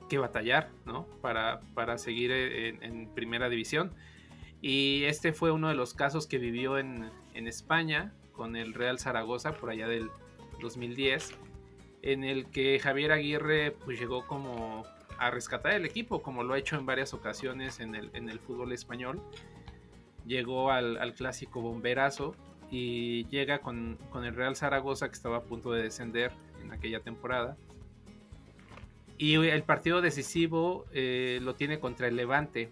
que batallar, ¿no? Para, para seguir en, en, primera división. Y este fue uno de los casos que vivió en, en España con el Real Zaragoza por allá del 2010, en el que Javier Aguirre pues, llegó como a rescatar el equipo, como lo ha hecho en varias ocasiones en el, en el fútbol español. Llegó al, al clásico bomberazo y llega con, con, el Real Zaragoza que estaba a punto de descender en aquella temporada. Y el partido decisivo eh, lo tiene contra el Levante,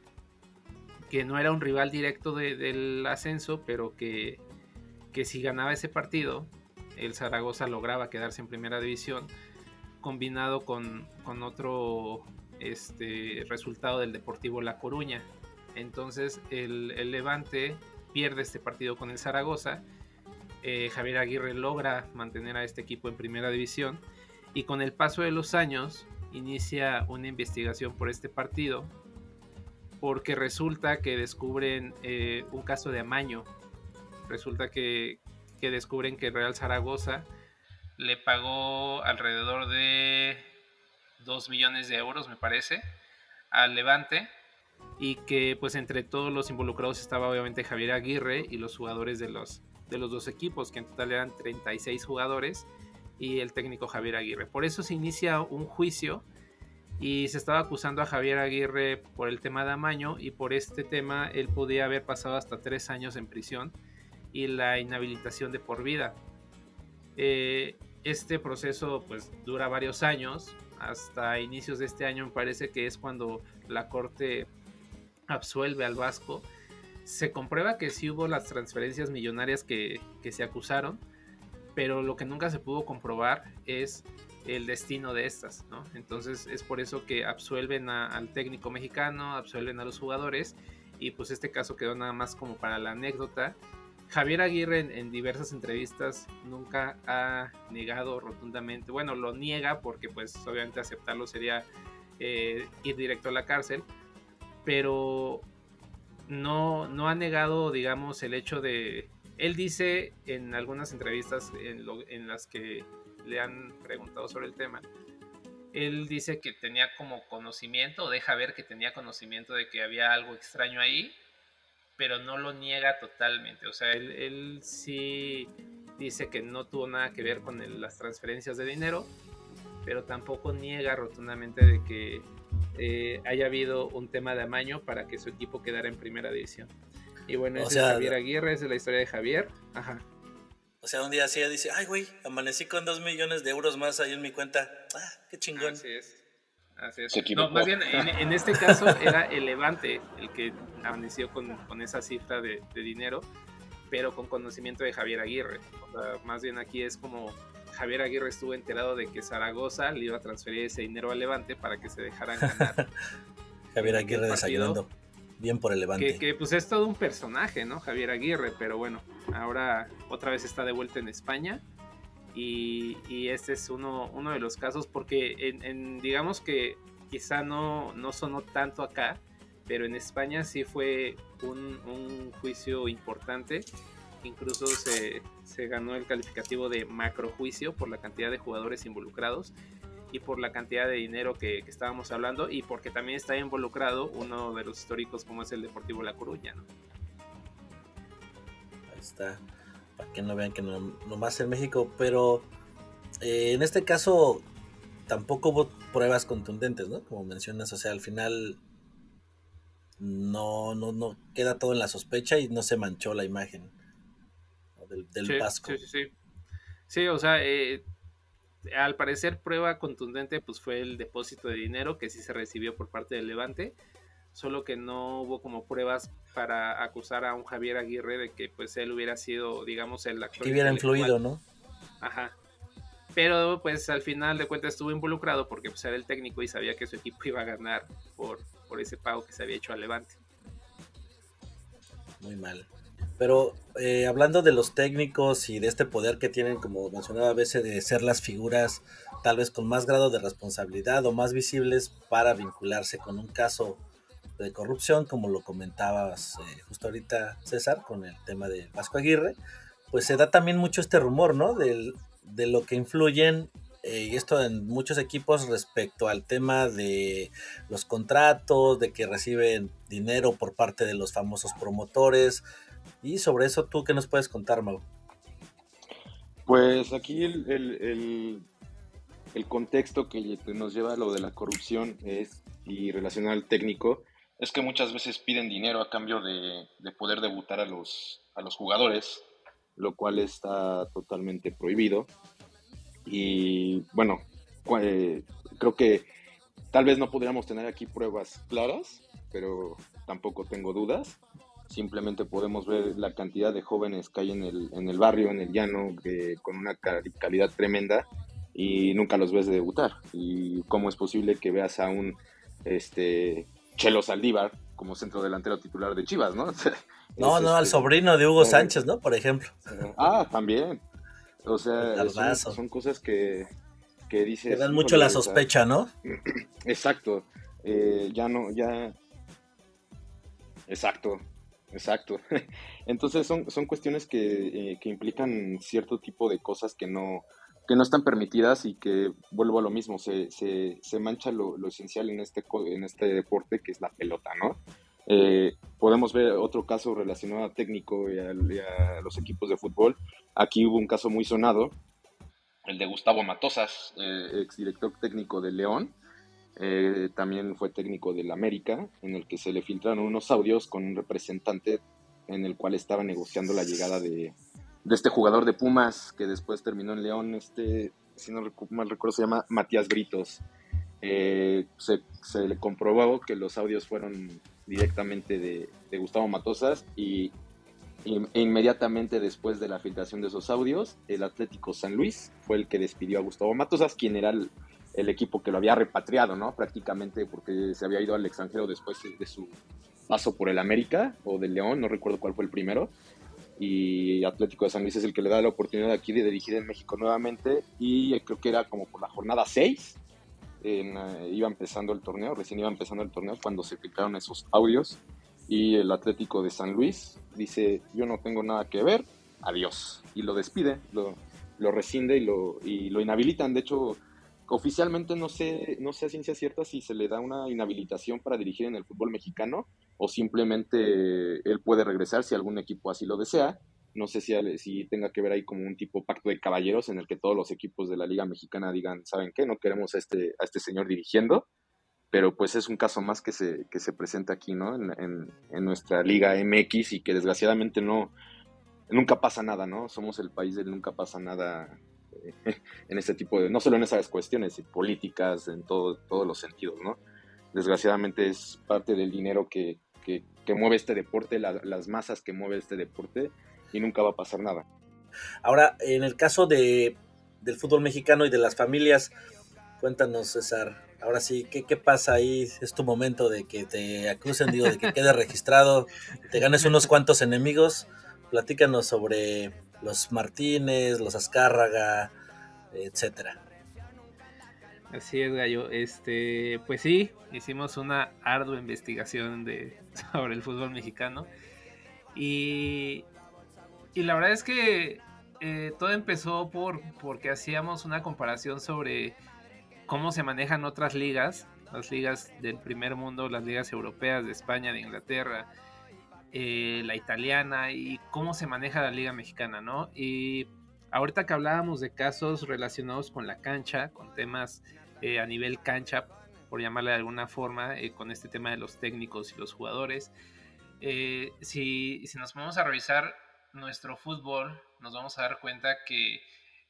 que no era un rival directo de, del ascenso, pero que, que si ganaba ese partido, el Zaragoza lograba quedarse en primera división, combinado con, con otro este, resultado del Deportivo La Coruña. Entonces el, el Levante pierde este partido con el Zaragoza. Eh, Javier Aguirre logra mantener a este equipo en primera división y con el paso de los años inicia una investigación por este partido porque resulta que descubren eh, un caso de amaño. Resulta que, que descubren que Real Zaragoza le pagó alrededor de 2 millones de euros, me parece, al Levante. Y que pues entre todos los involucrados estaba obviamente Javier Aguirre y los jugadores de los, de los dos equipos, que en total eran 36 jugadores, y el técnico Javier Aguirre. Por eso se inicia un juicio y se estaba acusando a Javier Aguirre por el tema de amaño y por este tema él podía haber pasado hasta tres años en prisión y la inhabilitación de por vida. Eh, este proceso pues dura varios años, hasta inicios de este año me parece que es cuando la corte absuelve al Vasco. Se comprueba que sí hubo las transferencias millonarias que, que se acusaron, pero lo que nunca se pudo comprobar es el destino de estas, ¿no? Entonces es por eso que absuelven a, al técnico mexicano, absuelven a los jugadores y pues este caso quedó nada más como para la anécdota Javier Aguirre en, diversas entrevistas nunca ha negado rotundamente, bueno, lo niega porque pues obviamente aceptarlo sería eh, ir directo a la cárcel, pero no, no ha negado, digamos, el hecho de... Él dice en algunas entrevistas en, en las que le han preguntado sobre el tema, él dice que tenía como conocimiento, deja ver que tenía conocimiento de que había algo extraño ahí, pero no lo niega totalmente. O sea, él, él sí dice que no tuvo nada que ver con el, las transferencias de dinero, pero tampoco niega rotundamente de que eh, haya habido un tema de amaño para que su equipo quedara en primera división. Y bueno, ese es Javier Aguirre, esa es la historia de Javier. Ajá. O sea, un día así dice, ay, güey, amanecí con dos millones de euros más ahí en mi cuenta. Ah, qué chingón. Así es. Así es. No, más bien, en, en, este caso era el Levante el que amaneció con, con esa cifra de, de, dinero, pero con conocimiento de Javier Aguirre. O sea, más bien aquí es como Javier Aguirre estuvo enterado de que Zaragoza le iba a transferir ese dinero al Levante para que se dejaran ganar. Javier Aguirre desayunando. Bien por el Levante. Que, que, pues es todo un personaje, ¿no? Javier Aguirre, pero bueno, ahora otra vez está de vuelta en España y, este es uno, de los casos porque en, en, digamos que quizá no, sonó tanto acá, pero en España sí fue un, juicio importante. Incluso se, se, ganó el calificativo de macro juicio por la cantidad de jugadores involucrados y por la cantidad de dinero que, estábamos hablando y porque también está involucrado uno de los históricos como es el Deportivo La Coruña. Ahí está para que no vean que no, nomás en México, pero eh, en este caso tampoco hubo pruebas contundentes, ¿no? Como mencionas, o sea, al final no, no, no queda todo en la sospecha y no se manchó la imagen ¿no? del, del sí, Vasco. Sí, sí, sí. Sí, o sea, eh, al parecer prueba contundente pues fue el depósito de dinero que sí se recibió por parte del Levante, solo que no hubo como pruebas para acusar a un Javier Aguirre de que pues él hubiera sido, digamos, el actor. Que hubiera influido, ¿no? Ajá. Pero pues al final de cuentas estuvo involucrado porque pues era el técnico y sabía que su equipo iba a ganar por, por ese pago que se había hecho al Levante. Muy mal. Pero eh, hablando de los técnicos y de este poder que tienen, como mencionaba a veces, de ser las figuras tal vez con más grado de responsabilidad o más visibles para vincularse con un caso de corrupción, como lo comentabas eh, justo ahorita César con el tema de Vasco Aguirre, pues se da también mucho este rumor, ¿no? de lo que influyen eh, y esto en muchos equipos respecto al tema de los contratos, de que reciben dinero por parte de los famosos promotores. Y sobre eso, ¿tú qué nos puedes contar, Mau? Pues aquí el, el, contexto que nos lleva a lo de la corrupción es, y relacionado al técnico, es que muchas veces piden dinero a cambio de, de poder debutar a los, a los jugadores, lo cual está totalmente prohibido. Y bueno, eh, creo que tal vez no podríamos tener aquí pruebas claras, pero tampoco tengo dudas. Simplemente podemos ver la cantidad de jóvenes que hay en el, en el barrio, en el llano, con una calidad tremenda y nunca los ves de debutar. Y cómo es posible que veas a un este, Chelo Saldívar como centro delantero titular de Chivas, ¿no? no, no, al este, sobrino de Hugo Sánchez, ¿no? Por ejemplo. Ah, también. O sea, son, cosas que, que dices... Te dan mucho la sospecha, ¿no? Exacto. Eh, ya no, ya... Exacto, exacto. Entonces son, son cuestiones que, eh, que, implican cierto tipo de cosas que no, que no están permitidas y que, vuelvo a lo mismo, se, se, se mancha lo, lo, esencial en este, en este deporte que es la pelota, ¿no? Eh, podemos ver otro caso relacionado a técnico y a, los equipos de fútbol. Aquí hubo un caso muy sonado, el de Gustavo Matosas, eh, exdirector técnico de León. Eh, también fue técnico del América, en el que se le filtraron unos audios con un representante en el cual estaba negociando la llegada de, este jugador de Pumas que después terminó en León, este, si no mal recuerdo, se llama Matías Britos. se, se, le comprobó que los audios fueron directamente de, Gustavo Matosas y, e inmediatamente después de la filtración de esos audios, el Atlético San Luis fue el que despidió a Gustavo Matosas, quien era el, equipo que lo había repatriado, ¿no? Prácticamente porque se había ido al extranjero después de su paso por el América o del León, no recuerdo cuál fue el primero. Y Atlético de San Luis es el que le da la oportunidad aquí de dirigir en México nuevamente. Y creo que era como por la jornada 6 eh, iba empezando el torneo, recién iba empezando el torneo cuando se filtraron esos audios y el Atlético de San Luis dice yo no tengo nada que ver, adiós y lo despide, lo, lo rescinde y lo, y lo inhabilitan. De hecho, oficialmente no sé, no sé a ciencia cierta si se le da una inhabilitación para dirigir en el fútbol mexicano o simplemente él puede regresar si algún equipo así lo desea no sé si, si tenga que ver ahí como un tipo pacto de caballeros en el que todos los equipos de la Liga Mexicana digan, ¿saben qué? No queremos a este, a este señor dirigiendo, pero pues es un caso más que se, que se presenta aquí, ¿no? En, en, nuestra Liga MX y que desgraciadamente no, nunca pasa nada, ¿no? Somos el país del nunca pasa nada eh, en este tipo de, no solo en esas cuestiones políticas, en todo, todos los sentidos, ¿no? Desgraciadamente es parte del dinero que, que, mueve este deporte, las masas que mueve este deporte, y nunca va a pasar nada. Ahora, en el caso de, del fútbol mexicano y de las familias, cuéntanos, César, ahora sí, ¿qué, ¿qué, pasa ahí? Es tu momento de que te acusen, digo, de que quede registrado, te ganes unos cuantos enemigos. Platícanos sobre los Martínez, los Azcárraga, etcétera. Así es, Gallo. Este, pues sí, hicimos una ardua investigación de, sobre el fútbol mexicano. Y y la verdad es que eh, todo empezó por porque hacíamos una comparación sobre cómo se manejan otras ligas, las ligas del primer mundo, las ligas europeas de España, de Inglaterra, eh, la italiana y cómo se maneja la liga mexicana, ¿no? Y ahorita que hablábamos de casos relacionados con la cancha, con temas eh, a nivel cancha, por llamarle de alguna forma, con este tema de los técnicos y los jugadores, si, si nos vamos a revisar nuestro fútbol, nos vamos a dar cuenta que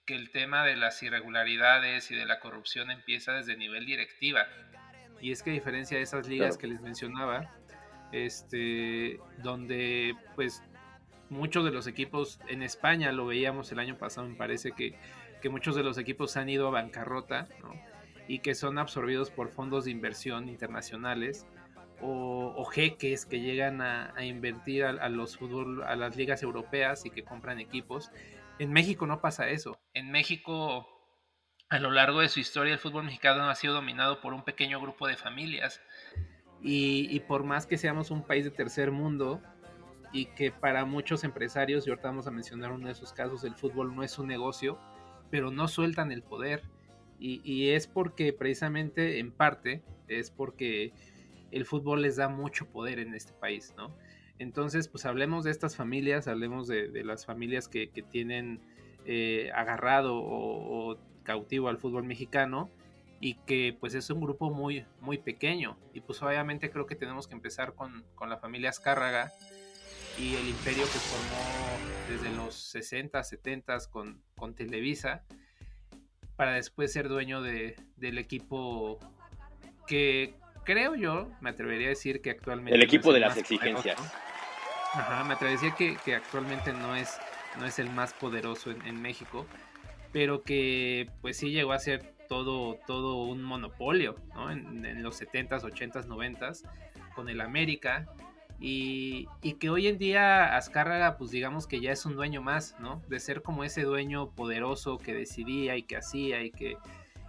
que el tema de las irregularidades y de la corrupción empieza desde nivel directiva. Y es que a diferencia de esas ligas que les mencionaba, este, donde pues muchos de los equipos en España, lo veíamos el año pasado, me parece que, que muchos de los equipos han ido a bancarrota y que son absorbidos por fondos de inversión internacionales o, jeques que llegan a, invertir a, los fútbol, a las ligas europeas y que compran equipos. En México no pasa eso. En México, a lo largo de su historia, el fútbol mexicano ha sido dominado por un pequeño grupo de familias. Y, por más que seamos un país de tercer mundo y que para muchos empresarios, y ahorita vamos a mencionar uno de esos casos, el fútbol no es un negocio, pero no sueltan el poder. Y, es porque precisamente, en parte, es porque el fútbol les da mucho poder en este país, ¿no? Entonces, pues hablemos de estas familias, hablemos de, las familias que, tienen eh, agarrado o, cautivo al fútbol mexicano y que pues es un grupo muy, muy pequeño. Y pues obviamente creo que tenemos que empezar con, la familia Azcárraga y el imperio que formó desde los 60, 70 con, con Televisa para después ser dueño de, del equipo que creo yo, me atrevería a decir que actualmente... El equipo de las exigencias. Ajá, me atrevería a decir que, actualmente no es, no es el más poderoso en, México, pero que pues sí llegó a ser todo, todo un monopolio, ¿no? En, los 70s, 80s, 90s, con el América, y, que hoy en día Azcárraga, pues digamos que ya es un dueño más, ¿no? De ser como ese dueño poderoso que decidía y que hacía y que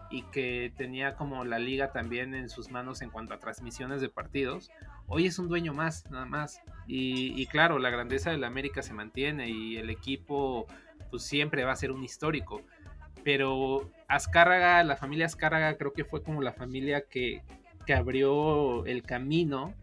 y que tenía como la liga también en sus manos en cuanto a transmisiones de partidos, hoy es un dueño más, nada más. Y, claro, la grandeza del América se mantiene y el equipo pues siempre va a ser un histórico. Pero Azcárraga, la familia Azcárraga creo que fue como la familia que, que abrió el camino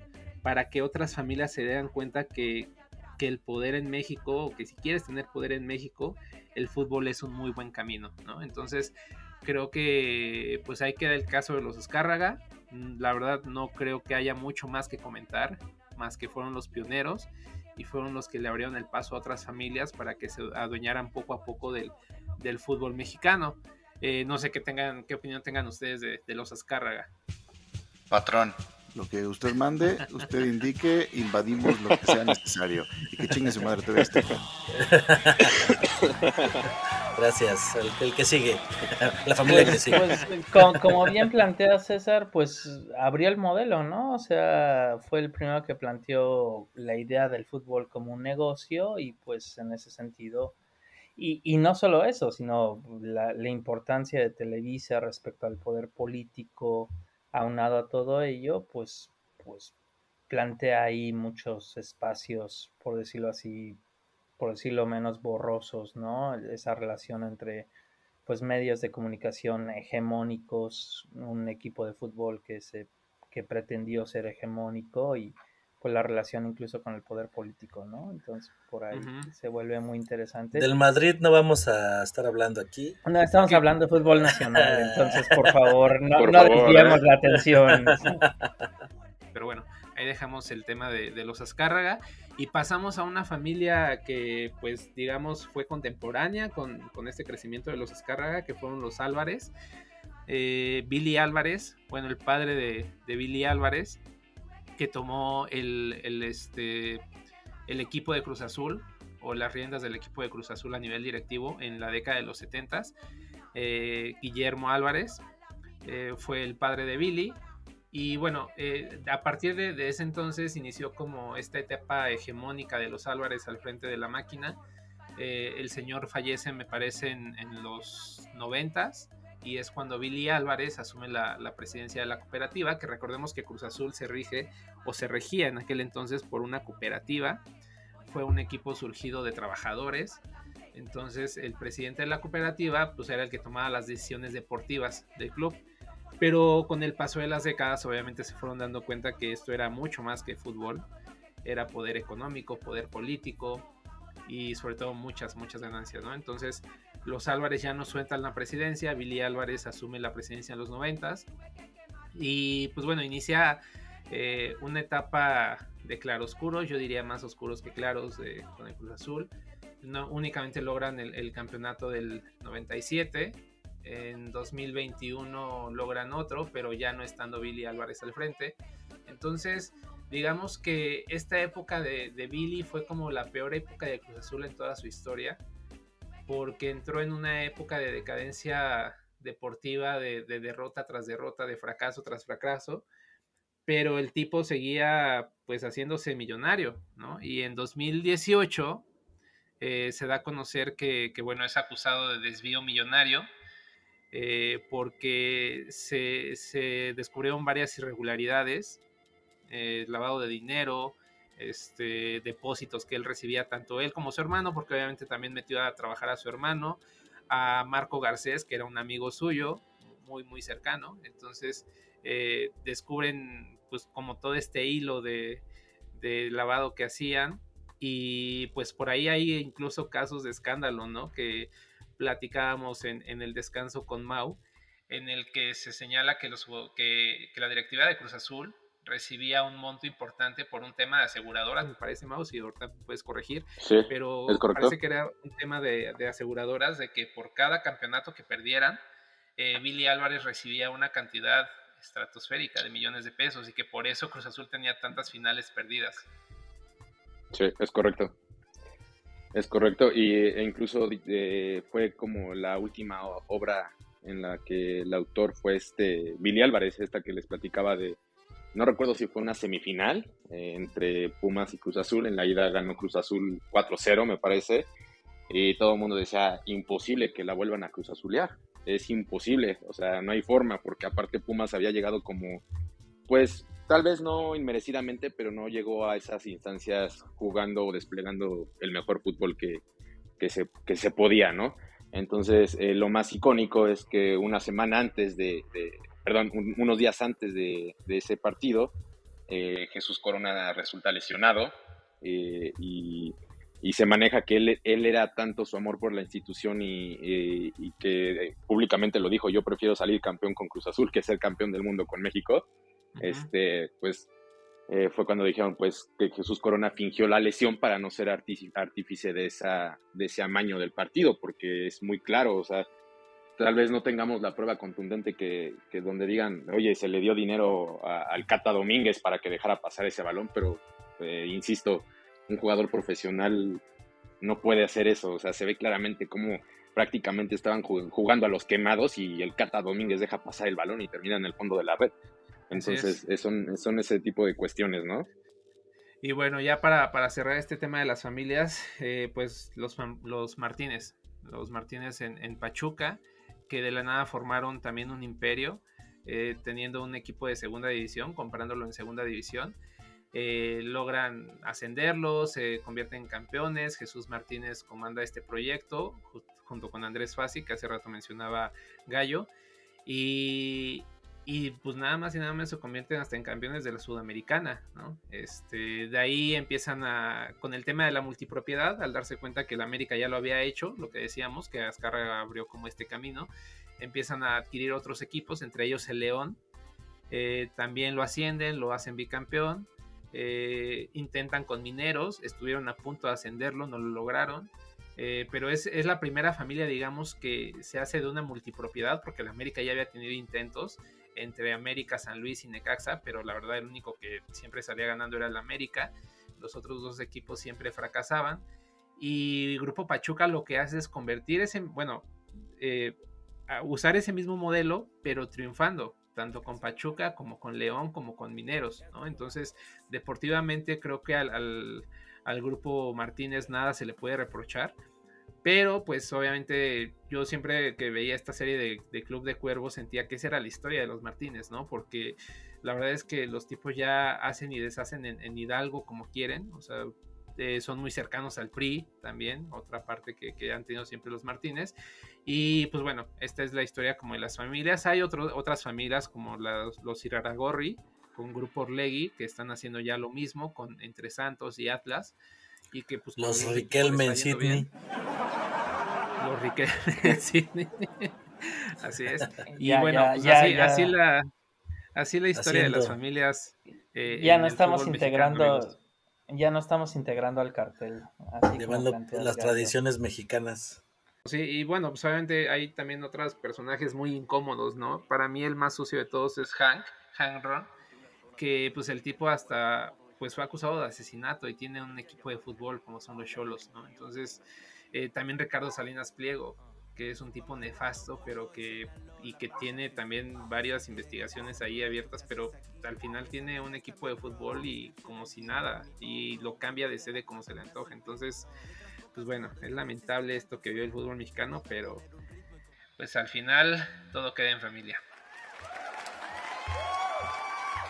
para que otras familias se den cuenta que, que el poder en México, o que si quieres tener poder en México, el fútbol es un muy buen camino, ¿no? Entonces, creo que pues ahí queda el caso de los Escárraga. Mm, la verdad no creo que haya mucho más que comentar, más que fueron los pioneros y fueron los que le abrieron el paso a otras familias para que se adueñaran poco a poco del, fútbol mexicano. Eh, no sé qué tengan, qué opinión tengan ustedes de, los Azcárraga. Patrón. Lo que usted mande, usted indique, invadimos lo que sea necesario. Y que chingue su madre te este. Gracias. El, que sigue. La familia que sigue. Pues, como, bien plantea César, pues abrió el modelo, ¿no? O sea, fue el primero que planteó la idea del fútbol como un negocio y pues en ese sentido... Y, y no solo eso, sino la, la importancia de Televisa respecto al poder político, aunado a todo ello, pues, pues plantea ahí muchos espacios, por decirlo así, por decirlo menos borrosos, ¿no? Esa relación entre pues medios de comunicación hegemónicos, un equipo de fútbol que se que pretendió ser hegemónico y pues la relación incluso con el poder político, ¿no? Entonces por ahí se vuelve muy interesante. Del Madrid no vamos a estar hablando aquí. No, estamos hablando de fútbol nacional, entonces por favor, no, no desviemos ¿eh? la atención. Pero bueno, ahí dejamos el tema de, los Azcárraga y pasamos a una familia que pues digamos fue contemporánea con, este crecimiento de los Azcárraga, que fueron los Álvarez. Eh, Billy Álvarez, bueno, el padre de, de Billy Álvarez, que tomó el, este, el equipo de Cruz Azul o las riendas del equipo de Cruz Azul a nivel directivo en la década de los 70 eh, Guillermo Álvarez eh, fue el padre de Billy. Y bueno, eh, a partir de, ese entonces inició como esta etapa hegemónica de los Álvarez al frente de la máquina. el señor fallece, me parece, en, en los 90 y es cuando Billy Álvarez asume la, presidencia de la cooperativa, que recordemos que Cruz Azul se rige o se regía en aquel entonces por una cooperativa, fue un equipo surgido de trabajadores, entonces el presidente de la cooperativa pues era el que tomaba las decisiones deportivas del club, pero con el paso de las décadas obviamente se fueron dando cuenta que esto era mucho más que fútbol, era poder económico, poder político y sobre todo muchas, muchas ganancias, ¿no? Entonces los Álvarez ya no sueltan la presidencia, Billy Álvarez asume la presidencia en los noventas y pues bueno, inicia eh, una etapa de claroscuros, yo diría más oscuros que claros con el Cruz Azul. no únicamente logran el, campeonato del 97, en 2021 logran otro, pero ya no estando Billy Álvarez al frente. Entonces, digamos que esta época de, Billy fue como la peor época de Cruz Azul en toda su historia, porque entró en una época de decadencia deportiva, de, de derrota tras derrota, de fracaso tras fracaso, pero el tipo seguía pues haciéndose millonario, ¿no? Y en 2018 eh, se da a conocer que, bueno, es acusado de desvío millonario eh, porque se, descubrieron varias irregularidades, eh, lavado de dinero, este, depósitos que él recibía tanto él como su hermano, porque obviamente también metió a trabajar a su hermano, a Marco Garcés, que era un amigo suyo, muy, muy cercano. Entonces descubren pues como todo este hilo de, lavado que hacían y pues por ahí hay incluso casos de escándalo, ¿no? Que platicábamos en, el descanso con Mau, en el que se señala que, los, que, la directiva de Cruz Azul recibía un monto importante por un tema de aseguradoras, me parece, Mau, si ahorita puedes corregir, sí, pero parece que era un tema de, aseguradoras, de que por cada campeonato que perdieran, eh, Billy Álvarez recibía una cantidad estratosférica de millones de pesos y que por eso Cruz Azul tenía tantas finales perdidas. Sí, es correcto. Es correcto, y, e incluso eh, fue como la última obra en la que el autor fue este Billy Álvarez, esta que les platicaba de, no recuerdo si fue una semifinal eh, entre Pumas y Cruz Azul, en la ida ganó Cruz Azul 4-0 me parece, y todo el mundo decía, imposible que la vuelvan a Cruz Azulear, es imposible, o sea, no hay forma, porque aparte Pumas había llegado como, pues tal vez no inmerecidamente, pero no llegó a esas instancias jugando o desplegando el mejor fútbol que, que, se, que se podía, ¿no? Entonces, eh, lo más icónico es que una semana antes de, perdón, unos días antes de, de ese partido, eh, Jesús Corona resulta lesionado eh, y, y, se maneja que él, él, era tanto su amor por la institución y, y, que públicamente lo dijo, yo prefiero salir campeón con Cruz Azul que ser campeón del mundo con México este, pues eh, fue cuando dijeron pues que Jesús Corona fingió la lesión para no ser artífice de, esa, de ese amaño del partido, porque es muy claro, o sea, tal vez no tengamos la prueba contundente que, que donde digan, oye, se le dio dinero al Cata Domínguez para que dejara pasar ese balón, pero eh, insisto, un jugador profesional no puede hacer eso, o sea, se ve claramente cómo prácticamente estaban jugando a los quemados y el Cata Domínguez deja pasar el balón y termina en el fondo de la red. Entonces, son, son ese tipo de cuestiones, ¿no? Y bueno, ya para, para cerrar este tema de las familias, eh, pues los, los Martínez, los Martínez en, en, Pachuca, que de la nada formaron también un imperio, eh, teniendo un equipo de segunda división, comparándolo en segunda división. Eh, logran ascenderlo, se convierten en campeones. Jesús Martínez comanda este proyecto junto con Andrés Fassi, que hace rato mencionaba Gallo. Y, y pues nada más y nada menos se convierten hasta en campeones de la Sudamericana, ¿no? Este, de ahí empiezan a, con el tema de la multipropiedad, al darse cuenta que la América ya lo había hecho, lo que decíamos, que Azcarra abrió como este camino, empiezan a adquirir otros equipos, entre ellos el León, eh, también lo ascienden, lo hacen bicampeón, eh, intentan con Mineros, estuvieron a punto de ascenderlo, no lo lograron, eh, pero es, es, la primera familia, digamos, que se hace de una multipropiedad, porque la América ya había tenido intentos, entre América, San Luis y Necaxa, pero la verdad el único que siempre salía ganando era el América. Los otros dos equipos siempre fracasaban. Y Grupo Pachuca lo que hace es convertir ese, bueno, eh, usar ese mismo modelo, pero triunfando, tanto con Pachuca como con León, como con Mineros. Entonces, deportivamente creo que al, al Grupo Martínez nada se le puede reprochar pero pues obviamente yo siempre que veía esta serie de, Club de Cuervos sentía que esa era la historia de los Martínez, ¿no? Porque la verdad es que los tipos ya hacen y deshacen en, Hidalgo como quieren, o sea, eh, son muy cercanos al PRI también, otra parte que, han tenido siempre los Martínez. Y pues bueno, esta es la historia como de las familias. Hay otras familias como los Iraragorri, con Grupo Orlegui, que están haciendo ya lo mismo con entre Santos y Atlas. Y que pues los Riquelme Sidney los así es. Y bueno, pues así, la, así la historia de las familias. Eh, ya no estamos integrando. Ya no estamos integrando al cartel. Así Llevando las tradiciones mexicanas. Sí, y bueno, pues obviamente hay también otros personajes muy incómodos, ¿no? Para mí el más sucio de todos es Hank, Hank Ron, que pues el tipo hasta pues fue acusado de asesinato y tiene un equipo de fútbol como son los Cholos, ¿no? Entonces, eh, también Ricardo Salinas Pliego, que es un tipo nefasto, pero que y que tiene también varias investigaciones ahí abiertas, pero al final tiene un equipo de fútbol y como si nada y lo cambia de sede como se le antoja. Entonces, pues bueno, es lamentable esto que vio el fútbol mexicano, pero pues al final todo queda en familia.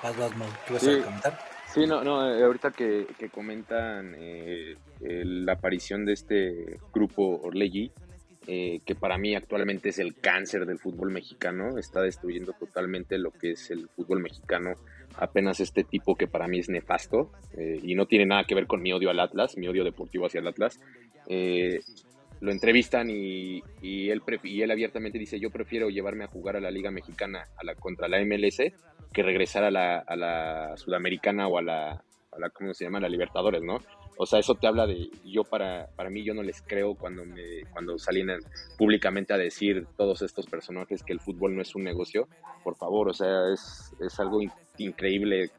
Vas, vas, ¿qué vas a comentar? Sí, no, no, eh, ahorita que, comentan eh, la aparición de este grupo Orlegui, eh, que para mí actualmente es el cáncer del fútbol mexicano, está destruyendo totalmente lo que es el fútbol mexicano, apenas este tipo que para mí es nefasto y no tiene nada que ver con mi odio al Atlas, mi odio deportivo hacia el Atlas, eh, lo entrevistan y, él y él abiertamente dice yo prefiero llevarme a jugar a la Liga Mexicana a la, contra la MLS que regresar a la, a la Sudamericana o a la, a la, ¿cómo se llama? La Libertadores, ¿no? O sea, eso te habla de, yo para, para mí yo no les creo cuando, me, cuando salen públicamente a decir todos estos personajes que el fútbol no es un negocio, por favor, o sea, es, es algo increíble,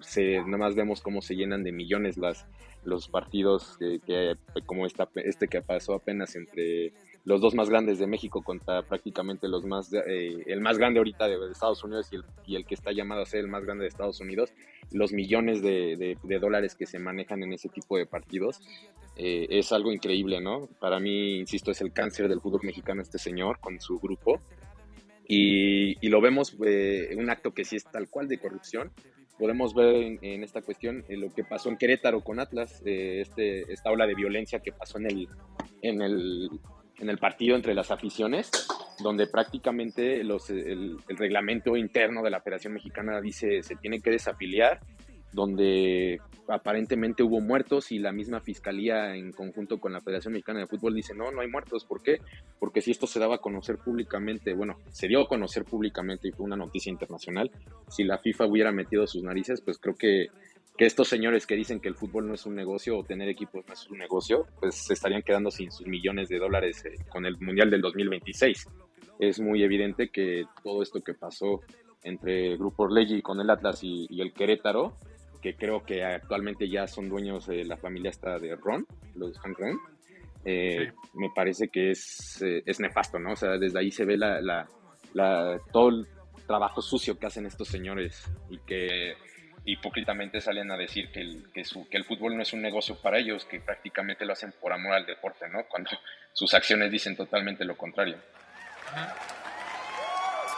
se, más vemos cómo se llenan de millones las, los partidos que, como esta, este que pasó apenas entre los dos más grandes de México contra prácticamente los más eh, el más grande ahorita de, Estados Unidos y el, y el, que está llamado a ser el más grande de Estados Unidos los millones de, de, dólares que se manejan en ese tipo de partidos eh, es algo increíble no para mí insisto es el cáncer del fútbol mexicano este señor con su grupo. Y, y lo vemos eh, un acto que sí es tal cual de corrupción podemos ver en, esta cuestión eh, lo que pasó en Querétaro con Atlas, eh, este, esta ola de violencia que pasó en el, en el, en el partido entre las aficiones, donde prácticamente los, el, el, reglamento interno de la Federación Mexicana dice se tiene que desafiliar donde aparentemente hubo muertos y la misma fiscalía en conjunto con la Federación Mexicana de Fútbol dice, no, no hay muertos. ¿Por qué? Porque si esto se daba a conocer públicamente, bueno, se dio a conocer públicamente y fue una noticia internacional, si la FIFA hubiera metido sus narices, pues creo que, que estos señores que dicen que el fútbol no es un negocio o tener equipos no es un negocio, pues se estarían quedando sin sus millones de dólares eh, con el Mundial del 2026. Es muy evidente que todo esto que pasó entre Grupo Orlegui con el Atlas y, y el Querétaro, que creo que actualmente ya son dueños de la familia esta de Ron, los Han Ron, eh, me parece que es, eh, es nefasto, ¿no? O sea, desde ahí se ve la, la, todo el trabajo sucio que hacen estos señores y que hipócritamente salen a decir que el, que, su, que el fútbol no es un negocio para ellos, que prácticamente lo hacen por amor al deporte, ¿no? Cuando sus acciones dicen totalmente lo contrario.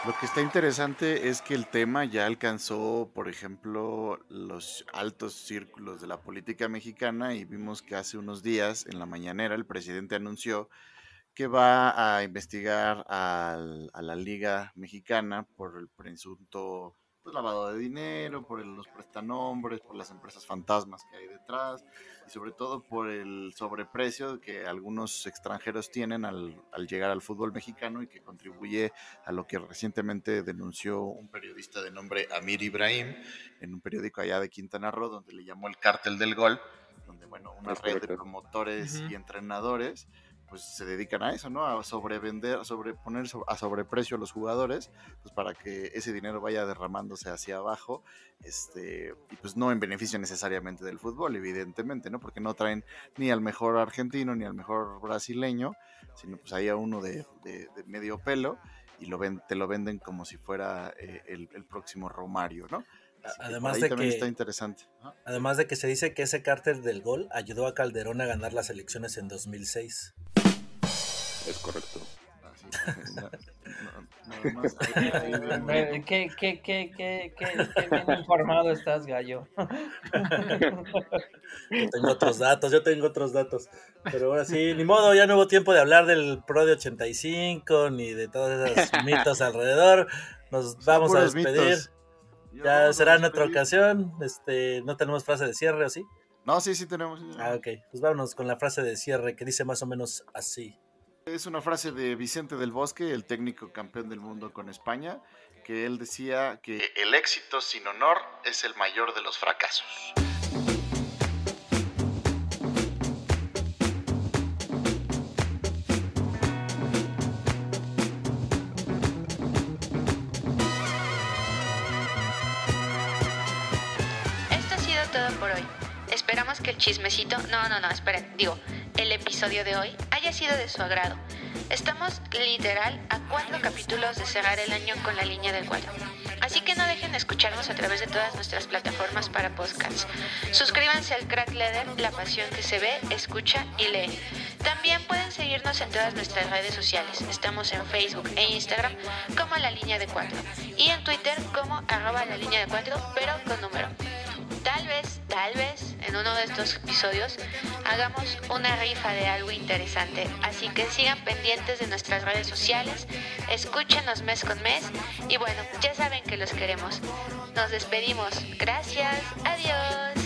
Lo que está interesante es que el tema ya alcanzó, por ejemplo, los altos círculos de la política mexicana y vimos que hace unos días en la mañanera el presidente anunció que va a investigar a la Liga Mexicana por el presunto pues, lavado de dinero, por los prestanombres, por las empresas fantasmas que hay detrás y sobre todo por el sobreprecio que algunos extranjeros tienen al, llegar al fútbol mexicano y que contribuye a lo que recientemente denunció un periodista de nombre Amir Ibrahim en un periódico allá de Quintana Roo donde le llamó el cártel del gol, donde bueno, una red de promotores y entrenadores pues se dedican a eso, ¿no? A sobrevender, a sobreponer a sobreprecio a los jugadores, pues para que ese dinero vaya derramándose hacia abajo, este, y pues no en beneficio necesariamente del fútbol, evidentemente, ¿no? Porque no traen ni al mejor argentino ni al mejor brasileño, sino pues ahí a uno de, medio pelo y lo ven, te lo venden como si fuera eh, el, el próximo Romario, ¿no? además de que está interesante. Además de que se dice que ese cártel del gol ayudó a Calderón a ganar las elecciones en 2006. Es correcto. ¿Qué, qué, qué, qué, qué, bien informado estás, gallo. Yo tengo otros datos, yo tengo otros datos. Pero ahora sí, ni modo, ya no hubo tiempo de hablar del Pro de 85 ni de todos esos mitos alrededor. Nos vamos a despedir. Ya será en otra ocasión. Este, no tenemos frase de cierre, ¿o sí? No, sí, sí tenemos. Ah, ok. Pues vámonos con la frase de cierre que dice más o menos así. Es una frase de Vicente del Bosque, el técnico campeón del mundo con España, que él decía que e, el éxito sin honor es el mayor de los fracasos. Esto ha sido todo por hoy. Esperamos que el chismecito... No, no, no, esperen, digo, el episodio de hoy haya sido de su agrado. Estamos literal a cuatro capítulos de cerrar el año con la línea del 4. Así que no dejen de escucharnos a través de todas nuestras plataformas para podcasts. Suscríbanse al Crack Leather, la pasión que se ve, escucha y lee. También pueden seguirnos en todas nuestras redes sociales. Estamos en Facebook e Instagram como la línea de 4 y en Twitter como arroba la línea de 4 pero con número. Tal vez, tal vez en uno de estos episodios hagamos una rifa de algo interesante. Así que sigan pendientes de nuestras redes sociales, escúchenos mes con mes y bueno, ya saben que los queremos. Nos despedimos. Gracias. Adiós.